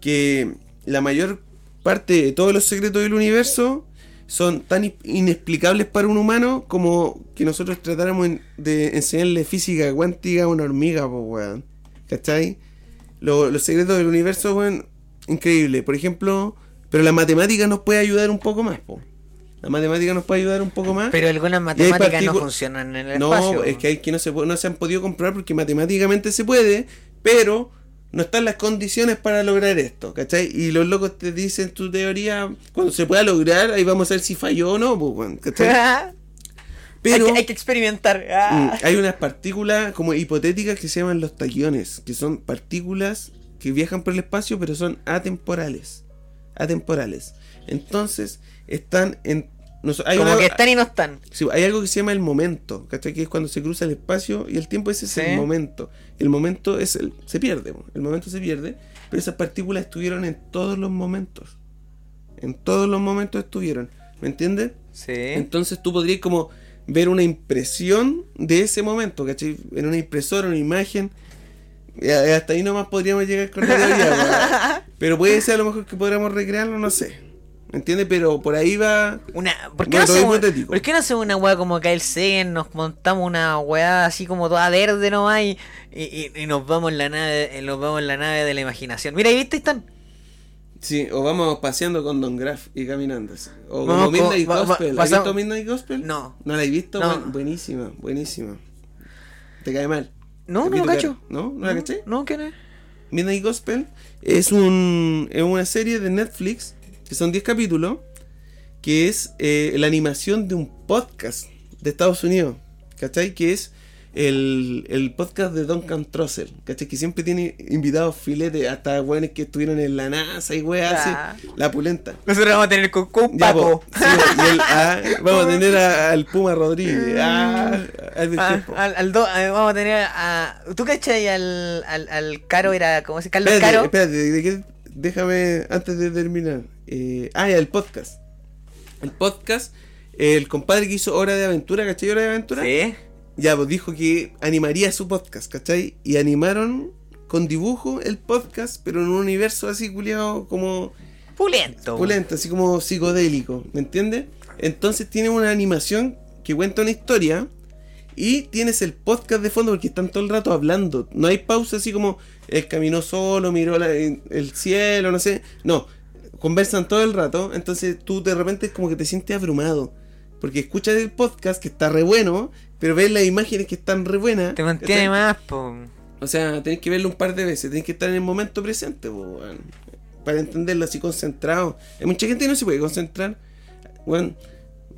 que la mayor parte de todos los secretos del universo son tan in- inexplicables para un humano como que nosotros tratáramos de enseñarle física cuántica a una hormiga, pues, weón. ¿Cachai? Lo- los secretos del universo, weón, increíble. Por ejemplo, pero la matemática nos puede ayudar un poco más, po. La matemática nos puede ayudar un poco más. Pero algunas matemáticas no funcionan en el no, espacio. es que hay que no se, no se han podido comprobar porque matemáticamente se puede, pero no están las condiciones para lograr esto, ¿cachai? Y los locos te dicen tu teoría, cuando se pueda lograr, ahí vamos a ver si falló o no, pues, ¿cachai? Pero hay, que, hay que experimentar. Ah. mm, hay unas partículas como hipotéticas que se llaman los taquiones, que son partículas que viajan por el espacio, pero son atemporales. Atemporales. Entonces, están en... no hay Como una- que están y no están. Sí, hay algo que se llama el momento, ¿cachai? Que es cuando se cruza el espacio y el tiempo ese es Sí. el momento. El momento es el. se pierde, el momento se pierde, pero esas partículas estuvieron en todos los momentos. En todos los momentos estuvieron. ¿Me entiendes? Sí. Entonces tú podrías como ver una impresión de ese momento, ¿cachai? En una impresora, una imagen. A- hasta ahí nomás podríamos llegar con la teoría. Pero puede ser a lo mejor que podamos recrearlo, no sé. ¿Me entiendes? Pero por ahí va. Una, ¿por, qué no hacemos. ¿Por qué no hacemos una weá como Kyle Sagan? Nos montamos una weá así como toda verde nomás y, y, y- nos vamos en la nave, eh, nos vamos en la nave de la imaginación. Mira, ahí viste, ahí están. Sí, o vamos paseando con Don Graff y caminando. así. O Vamos como Midnight va- Gospel. ¿Has visto Midnight Gospel? No. ¿No la has visto? No. Buen- buenísima, buenísima. ¿Te cae mal? No, ¿Te no lo cacho. ¿No? ¿No la caché? No, ¿quién es? Midnight Gospel es, un, es una serie de Netflix que son 10 capítulos que es eh, la animación de un podcast de Estados Unidos. ¿cachai? Que es el, el podcast de Duncan Trussell, ¿cachai? Que siempre tiene invitados filetes, hasta weones que estuvieron en la NASA y weas Ah. así, la pulenta. Nosotros vamos a tener con, con Ya, Paco. po, sí, y el- ah, vamos a tener a- al Puma Rodríguez. Ah, Albert Ah, al, al do- eh, vamos a tener a. ¿Tú cachai al, al, al Caro? Era, ¿Cómo se llama? Carlos espérate, Caro. espérate, déjame antes de terminar. Eh, ah, el podcast. El podcast, el compadre que hizo Hora de Aventura, ¿cachai? Hora de Aventura. Sí. Ya, pues dijo que animaría su podcast, ¿cachai? Y animaron con dibujo el podcast, pero en un universo así culiado como Pulento. pulento, así como psicodélico, ¿me entiendes? Entonces tiene una animación que cuenta una historia y tienes el podcast de fondo porque están todo el rato hablando. No hay pausa así como él caminó solo, miró la- el cielo, no sé. No, conversan todo el rato, entonces tú de repente es como que te sientes abrumado. Porque escuchas el podcast que está re bueno, pero ves las imágenes que están re buenas. Te mantiene más, po. O sea, tenés que verlo un par de veces, tenés que estar en el momento presente, po, para entenderlo así concentrado. Hay mucha gente que no se puede concentrar. Weón,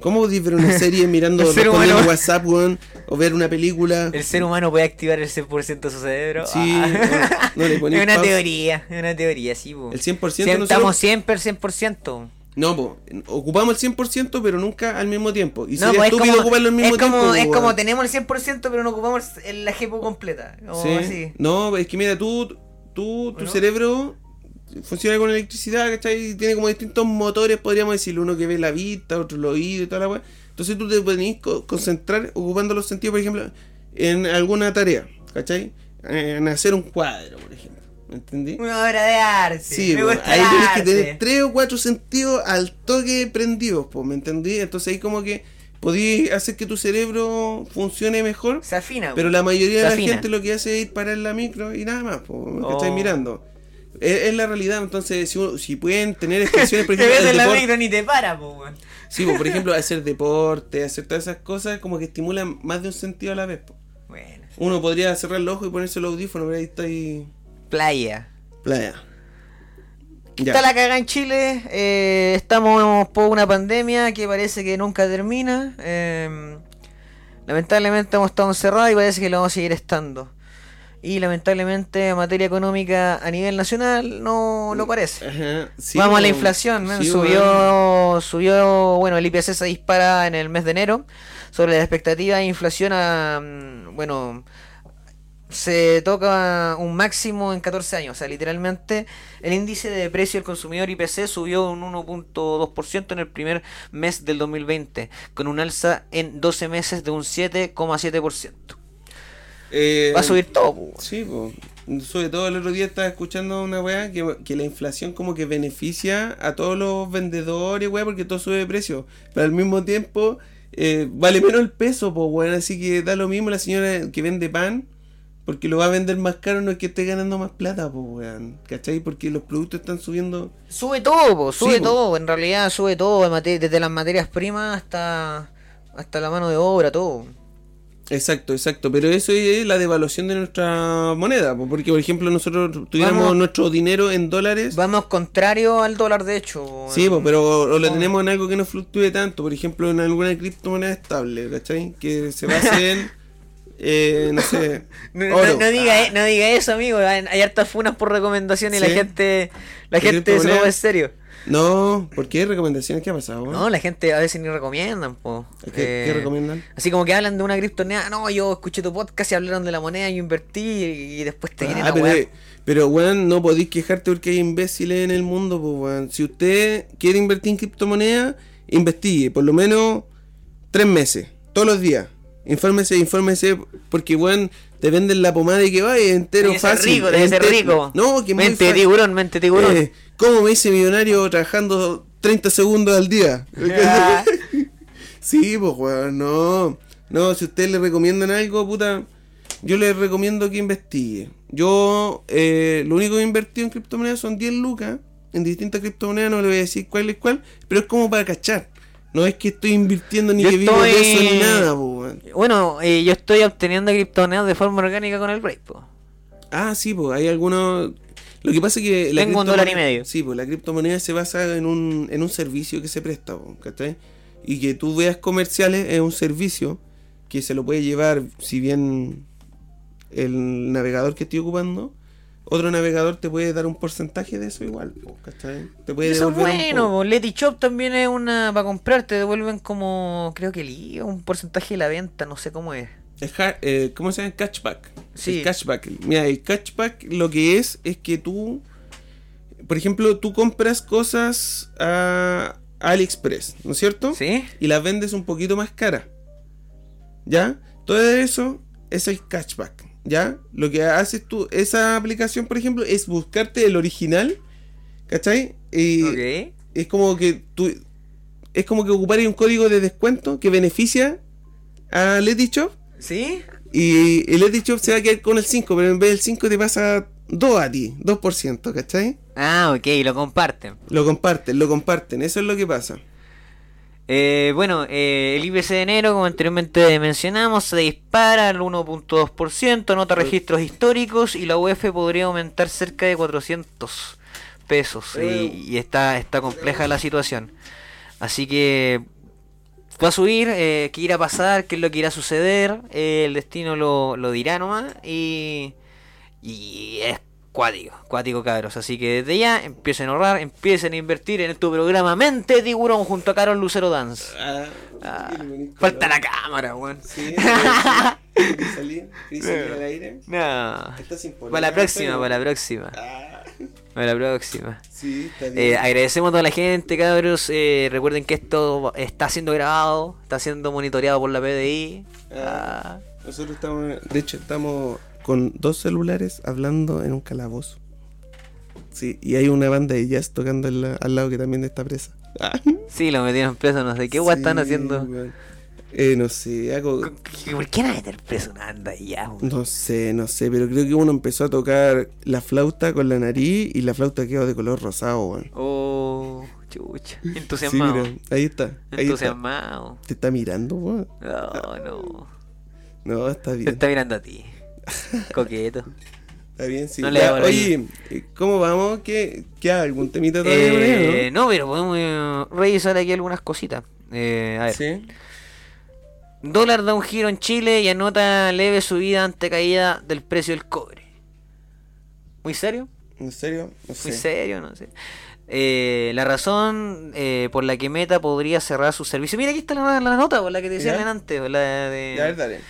¿cómo podés ver una serie mirando, El humano. WhatsApp, weón? O ver una película. El ser humano puede activar el 100% de su cerebro. Sí, Ah. no, no le Es una pausa. teoría, es una teoría, sí, po. El 100% Sí, nosotros- Estamos siempre al 100%. No, po, ocupamos el 100%, pero nunca al mismo tiempo. Y No, sería es estúpido como, ocuparlo al mismo es como, tiempo. es po, como tenemos el 100% pero no ocupamos la GPU completa. O Sí. así. No, es que mira, tú, tú tu cerebro funciona con electricidad, ¿cachai? Y Tiene como distintos motores, podríamos decirlo. Uno que ve la vista, otro el oído y toda la weá. Entonces tú te puedes co- concentrar ocupando los sentidos, por ejemplo, en alguna tarea, ¿cachai? En hacer un cuadro, por ejemplo. ¿Me entendí? Una obra de arte. Sí, me po, gusta ahí tienes que tener tres o cuatro sentidos al toque prendidos, pues, ¿me entendí? Entonces ahí como que podías hacer que tu cerebro funcione mejor. Se afina. Pero la mayoría de la afina. gente lo que hace es ir parar la micro y nada más, pues, que Oh. estáis mirando. Es, es la realidad, entonces si, si pueden tener expresiones, por Te ejemplo, ves el en la micro ni te para, po, sí, por ejemplo, hacer deporte, hacer todas esas cosas, como que estimulan más de un sentido a la vez. pues. Bueno. Uno podría cerrar los ojos y ponerse el audífono, pero ahí está ahí. Playa. Playa. Ya. Está la caga en Chile. eh, estamos por una pandemia que parece que nunca termina. eh, lamentablemente hemos estado encerrados y parece que lo vamos a seguir estando. Y lamentablemente en materia económica a nivel nacional no lo parece. Ajá, sí, Vamos a la inflación, sí, subió, subió, bueno, el IPC se dispara en el mes de enero. Sobre la expectativa de inflación a, mm, bueno, se toca un máximo en 14 años, o sea, literalmente el índice de precio del consumidor IPC subió un 1.2% en el primer mes del 2020, con un alza en 12 meses de un 7,7%. Eh, Va a subir todo, po. Sí, pues. Sobre todo el otro día estaba escuchando una weá que, que la inflación como que beneficia a todos los vendedores, weá, porque todo sube de precio. Pero al mismo tiempo eh, vale menos el peso, pues weón. Así que da lo mismo la señora que vende pan, porque lo va a vender más caro, no es que esté ganando más plata, pues weón. ¿Cachai? Porque los productos están subiendo. Sube todo, po, sube Sí, po. todo, en realidad sube todo, desde las materias primas hasta, hasta la mano de obra, todo. Exacto, exacto. Pero eso es la devaluación de nuestra moneda, po, porque por ejemplo nosotros tuviéramos Vamos- nuestro dinero en dólares. Vamos contrario al dólar, de hecho. Sí, pues, pero o lo tenemos en algo que no fluctúe tanto, por ejemplo, en alguna criptomoneda estable, ¿cachai? Que se base en, eh, no sé, No, no- oro. no diga, e- no diga eso, amigo. Hay, hartas funas por recomendación y Sí. la gente la ¿De gente se en serio. No, ¿por qué? ¿Recomendaciones? ¿Qué ha pasado? No, la gente a veces ni recomiendan, po. ¿Qué, qué Eh, recomiendan? Así como que hablan de una criptomoneda. No, yo escuché tu podcast y hablaron de la moneda y yo invertí y, y después te vienen Ah, a pero, eh, pero, weón, no podéis quejarte porque hay imbéciles en el mundo, pues, weón. Si usted quiere invertir en criptomoneda, investigue, por lo menos tres meses, todos los días. Infórmese, infórmese, porque, weón, te venden la pomada y que va, es entero Debe fácil. rico, debe ser rico. No, que muy Mente fácil. tiburón, mente tiburón. Eh, ¿Cómo me hice millonario trabajando 30 segundos al día? Ya. sí, pues, weón, no. No, si ustedes le recomiendan algo, puta, yo les recomiendo que investigue. Yo, eh, lo único que he invertido en criptomonedas son 10 lucas en distintas criptomonedas, no le voy a decir cuál es cuál, pero es como para cachar. No es que estoy invirtiendo ni Yo que vivo de eso ni nada, pues, weón. Bueno, eh, yo estoy obteniendo criptomonedas de forma orgánica con el break, po. Ah, sí, pues hay algunos. Lo que pasa es que la Tengo un dólar y medio. Sí, pues la criptomoneda se basa en un, en un servicio que se presta, po, ¿cachai? Y que tú veas comerciales es un servicio que se lo puede llevar, si bien el navegador que estoy ocupando, otro navegador te puede dar un porcentaje de eso igual, ¿cachai? Te puede Eso es devolver un bueno, po. Leti Shop también es una para comprar, te devuelven como, creo que el IVA, un porcentaje de la venta, no sé cómo es. Es eh, ¿Cómo se llama? Catchback. Sí. El catchback. Mira, el catchback lo que es es que tú, por ejemplo, tú compras cosas a AliExpress, ¿no es cierto? ¿Sí? Y las vendes un poquito más cara. ¿Ya? Todo eso es el catchback. ¿Ya? Lo que haces tú, esa aplicación, por ejemplo, es buscarte el original. ¿Cachai? Y es como que tú. Es como que ocupar un código de descuento que beneficia a Leti Shop. ¿Sí? Y el Leti Shop se va a quedar con el 5, pero en vez del 5 te pasa 2 a ti, 2%, ¿cachai? Ah, ok, lo comparten. Lo comparten, lo comparten, eso es lo que pasa. Eh, bueno, eh, el IPC de enero, como anteriormente mencionamos, se dispara al 1.2%, nota registros históricos y la UF podría aumentar cerca de 400 pesos. Y, y está, está compleja la situación. Así que va a subir, eh, qué irá a pasar, qué es lo que irá a suceder, el destino lo, lo dirá nomás y, y es cuático, cuático cabros. Así que desde ya empiecen a ahorrar, empiecen a invertir en tu programa Mente Tiburón junto a Carol Lucero Dance. Ah, falta la cámara, weón. Sí, ¿quieres salir? ¿Quieres salir al aire? No. Para la próxima, para la próxima. Ah, Para la próxima. sí, está Eh, bien. agradecemos a toda la gente, cabros. Eh, recuerden que esto está siendo grabado, está siendo monitoreado por la PDI. Ah, Nosotros estamos, de hecho, estamos con dos celulares hablando en un calabozo. Sí, y hay una banda de jazz tocando al, la- al lado que también está presa. Sí, lo metieron preso, no sé qué guay están haciendo. Eh, no sé, algo, ¿Por qué a meter preso una banda ya, weón? no sé, no sé, pero creo que uno empezó a tocar la flauta con la nariz y la flauta quedó de color rosado, weón. Oh, chucha. Sí, Entusiasmado. mira, ahí está, ahí está. Entusiasmado. ¿Te está mirando, weón? No, no. No, está Te bien. está mirando a ti. Coqueto. Está bien, sí. No Ya, oye, eh, ¿cómo vamos? ¿Qué, qué? ¿Algún temita todavía Eh, no, pero podemos eh, revisar aquí algunas cositas. Eh, a ver. Sí. Dólar da un giro en Chile y anota leve subida ante caída del precio del cobre. ¿Muy serio? ¿En serio? No Muy sé. serio, no sé. Eh, la razón eh, por la que Meta podría cerrar su servicio. Mira, aquí está la, la nota, por la que te decía ¿Ya? antes. La de, Ya, a ver, dale.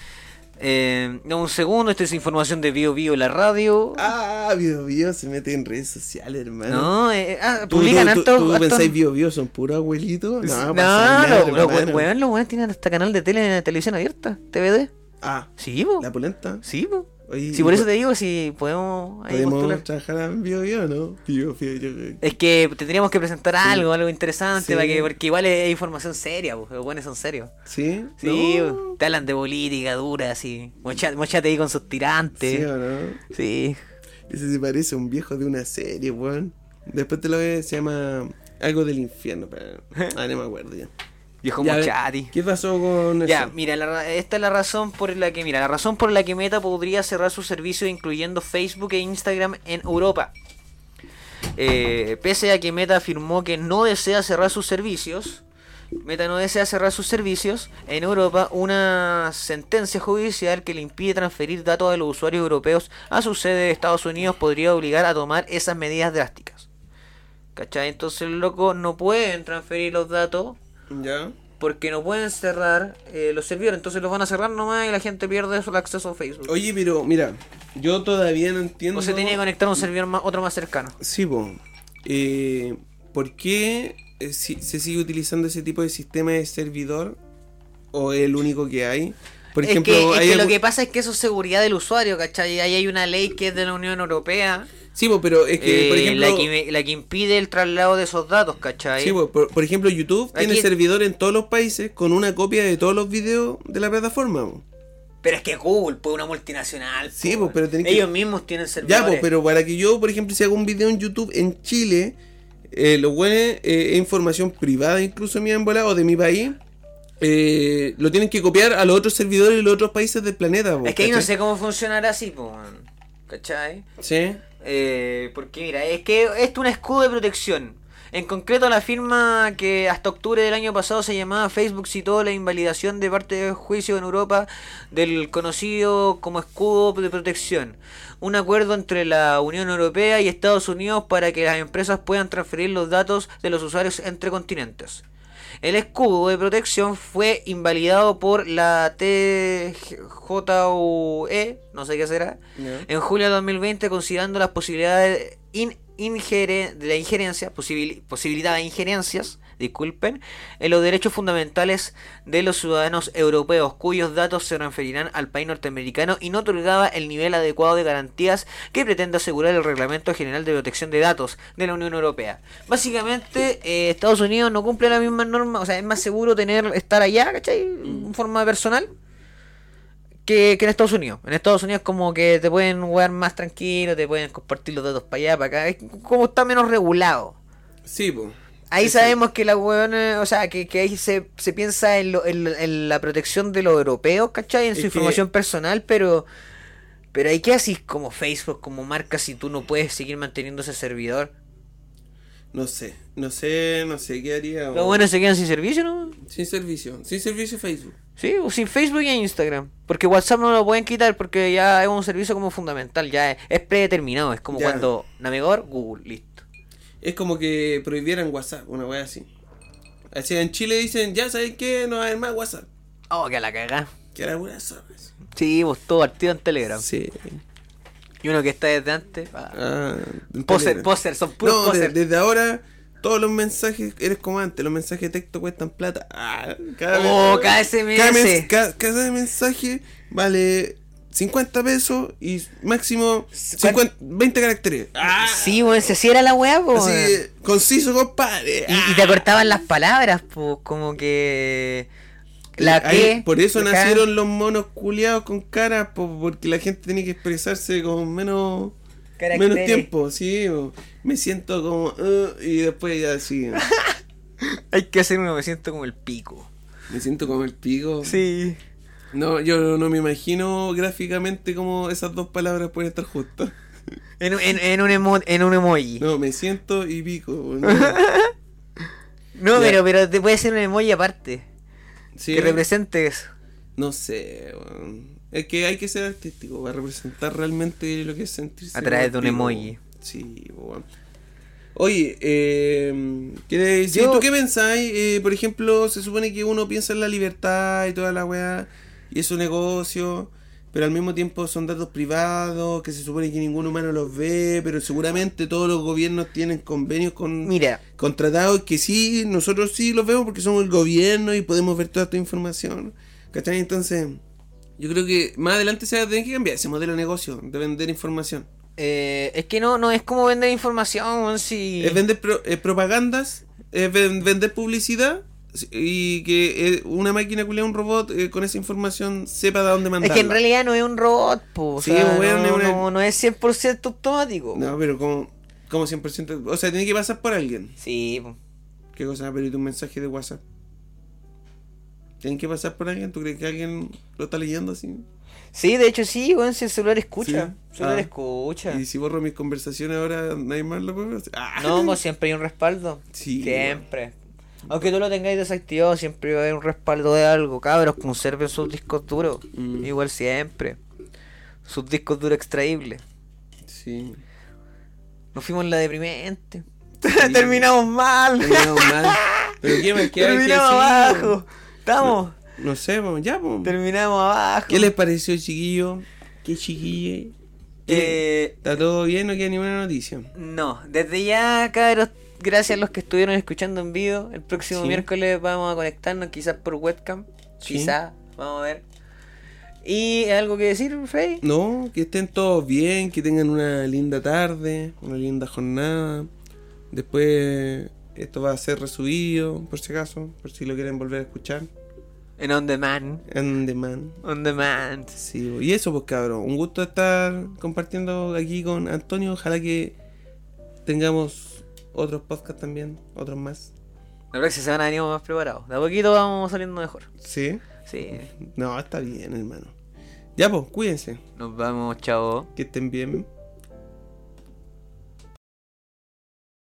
Eh, no, un segundo, esta es información de Bio Bio, la radio. Ah, Bio Bio se mete en redes sociales, hermano. no, eh, ah, ¿Tú, publican tú, harto. tú, harto- pensáis Bio Bio son puros abuelitos? No, No, nada, los weones tienen hasta canal de tele en televisión abierta, TVD. Ah, Sí, po. la polenta. Sí, po. Oye, Sí, por ¿y eso te digo, si podemos ahí ¿Podemos postular. trabajar en Bio Bio, no? Bio Bio, yo creo que- Es que tendríamos que presentar Sí. algo, algo interesante, Sí. para que, porque igual es información seria, po, los buenos son serios. ¿Sí? Sí, No. te hablan de política dura, así. Mocha- Mochate ahí con sus ¿Sí tirantes. o no? Sí. Ese se parece a un viejo de una serie, weón. Después te lo ves, se llama algo del infierno, pero... Ah, no me acuerdo ya. Viejo Mochati. ¿Qué pasó con Ya, eso? mira, la esta es la razón por la que, mira, la razón por la que Meta podría cerrar sus servicios incluyendo Facebook e Instagram en Europa. Eh, pese a que Meta afirmó que no desea cerrar sus servicios, Meta no desea cerrar sus servicios en Europa, una sentencia judicial que le impide transferir datos de los usuarios europeos a su sede de Estados Unidos podría obligar a tomar esas medidas drásticas. ¿Cachai? Entonces, loco, no pueden transferir los datos ¿Ya? porque no pueden cerrar eh, los servidores, entonces los van a cerrar nomás y la gente pierde el acceso a Facebook. Oye, pero mira, yo todavía no entiendo... o se tiene que conectar a un servidor más, otro más cercano. Sí, po. Eh, ¿Por qué eh, si- se sigue utilizando ese tipo de sistema de servidor? ¿O es el único que hay? Por es ejemplo, que, es hay que lo que pasa es que eso es seguridad del usuario, ¿cachai? Ahí hay una ley que es de la Unión Europea, Sí, pero es que, por eh, ejemplo... la, que, me- la que impide el traslado de esos datos, ¿cachai? Sí, po, por, por ejemplo, YouTube tiene servidor en todos los países con una copia de todos los videos de la plataforma. Pero es que Google, pues una multinacional. Sí, po, pues, pero tenés que- Ellos mismos tienen Ya, servidores. pues, pero para que yo, por ejemplo, si hago un video en YouTube en Chile, eh, lo bueno es eh, es información privada incluso mía en bola o de mi país, lo tienen que copiar a los otros servidores de los otros países del planeta. Es que ahí no sé cómo funcionará así, pues, ¿cachai? Sí. Eh, porque mira, es que esto es un escudo de protección. En concreto, la firma que hasta octubre del año pasado se llamaba Facebook citó la invalidación de parte del juicio en Europa del conocido como escudo de protección, un acuerdo entre la Unión Europea y Estados Unidos para que las empresas puedan transferir los datos de los usuarios entre continentes. El escudo de protección fue invalidado por la TJUE, no sé qué será, en julio de 2020 considerando las posibilidades in- ingere- de la injerencia, posibil- posibilidad de injerencias, disculpen, en los derechos fundamentales de los ciudadanos europeos cuyos datos se transferirán al país norteamericano y no otorgaba el nivel adecuado de garantías que pretende asegurar el Reglamento General de Protección de Datos de la Unión Europea. Básicamente, eh, Estados Unidos no cumple las mismas normas, o sea, es más seguro tener estar allá, ¿cachai? En forma personal que, que en Estados Unidos. En Estados Unidos como que te pueden jugar más tranquilo, te pueden compartir los datos para allá, para acá. Es como está menos regulado. Sí, pues. Ahí sabemos que la huevona, o sea, que, que ahí se, se piensa en, lo- en, en la protección de los europeos, ¿cachai? En su que- información personal, pero... Pero hay que así como Facebook, como marca, si tú no puedes seguir manteniendo ese servidor. No sé, no sé, no sé qué haría. Los buenos se quedan sin servicio, ¿no? Sin servicio, sin servicio Facebook. Sí, o sin Facebook y Instagram. Porque WhatsApp no lo pueden quitar porque ya es un servicio como fundamental, ya es, es predeterminado. Es como Ya. cuando navegador, Google, listo. Es como que prohibieran WhatsApp, una wea así. Así en Chile dicen, ya saben qué, no va a haber más WhatsApp. Oh, que a la cagá. Que era pura zorras. Sí, pues todo partido en Telegram. Sí. Y uno que está desde antes. ah. Ah, Poser, poser, son puros No, de- poser. desde ahora todos los mensajes eres como antes, los mensajes de texto cuestan plata. Ah, cada Oh, vez- cada SMS. Cada, mes- ca- cada mensaje vale 50 pesos y máximo 50 20 caracteres. Ah, Sí, weón, si así era la weá, pues. así, conciso, compadre. Y, y te cortaban las palabras, pues, como que. La Ahí- que. por eso acá. nacieron los monos culiados con cara, po, porque la gente tenía que expresarse con menos, Caracteres. menos tiempo, sí. po. Me siento como... "Uh", y después ya sí. Hay que hacer uno, me siento como el pico. me siento como el pico. Sí. No, yo no me imagino gráficamente cómo esas dos palabras pueden estar juntas. En, en, en, un, emo- en un emoji. No, me siento y pico. ¿no? pero, pero te puede ser un emoji aparte. Sí, Que represente eso. No sé. Es que hay que ser artístico para representar realmente lo que es sentirse. A través de un emoji. Sí, weón. Oye, eh, ¿qué decir? Yo- ¿tú qué pensáis? Eh, por ejemplo, se supone que uno piensa en la libertad y toda la weá, y es su negocio, pero al mismo tiempo son datos privados, que se supone que ningún humano los ve, pero seguramente todos los gobiernos tienen convenios con Mira, contratados que sí, nosotros sí los vemos porque somos el gobierno y podemos ver toda esta información. ¿Cachai? Entonces, yo creo que más adelante se va a tener que cambiar ese modelo de negocio, de vender información. eh, es que no, no es como vender información, si... Es vender pro- eh, propagandas, es ven- vender publicidad y que eh, una máquina culia, un robot eh, con esa información sepa de dónde Es mandarla. que en realidad no es un robot, po, o Sí, sea, weón, no, es una- no, no es 100% automático. No, pero como, como 100%. O sea, tiene que pasar por alguien. Sí, po. ¿Qué cosa? Pero ¿y tu mensaje de WhatsApp? ¿Tienen que pasar por alguien? ¿Tú crees que alguien lo está leyendo así? sí, de hecho sí, weón, si el celular escucha. Sí. El celular Ah. escucha. Y si borro mis conversaciones ahora, nadie más lo puede hacer. ¡Ah! No, pues siempre hay un respaldo. Sí, Siempre. Aunque tú lo tengáis desactivado, siempre va a haber un respaldo de algo. Cabros, conserven sus discos duros. Mm. Igual siempre. Sus discos duros extraíbles. Sí. Nos fuimos en la deprimente. Terminamos mal. Terminamos mal. Pero ¿qué más? ¿Qué hay que Terminamos abajo. Estamos. No sé, pues, ya, pues. Terminamos abajo. ¿Qué les pareció, chiquillo? ¿Qué chiquille? Eh, ¿Está todo bien? ¿No queda ninguna noticia? No, desde ya, cabros, gracias a los que estuvieron escuchando en vivo. El próximo Sí. miércoles vamos a conectarnos, quizás por webcam. Sí. Quizás, vamos a ver. ¿Y algo que decir, Freddy? No, que estén todos bien, que tengan una linda tarde, una linda jornada. Después esto va a ser resubido, por si acaso, por si lo quieren volver a escuchar. En On Demand. On demand. On Demand. Sí, y eso pues cabrón, un gusto estar compartiendo aquí con Antonio, ojalá que tengamos otros podcasts también, otros más. La próxima semana venimos más preparados. De a poquito vamos saliendo mejor. Sí, Sí. no, está bien hermano. Ya pues, cuídense, Nos vamos, chao. que estén bien.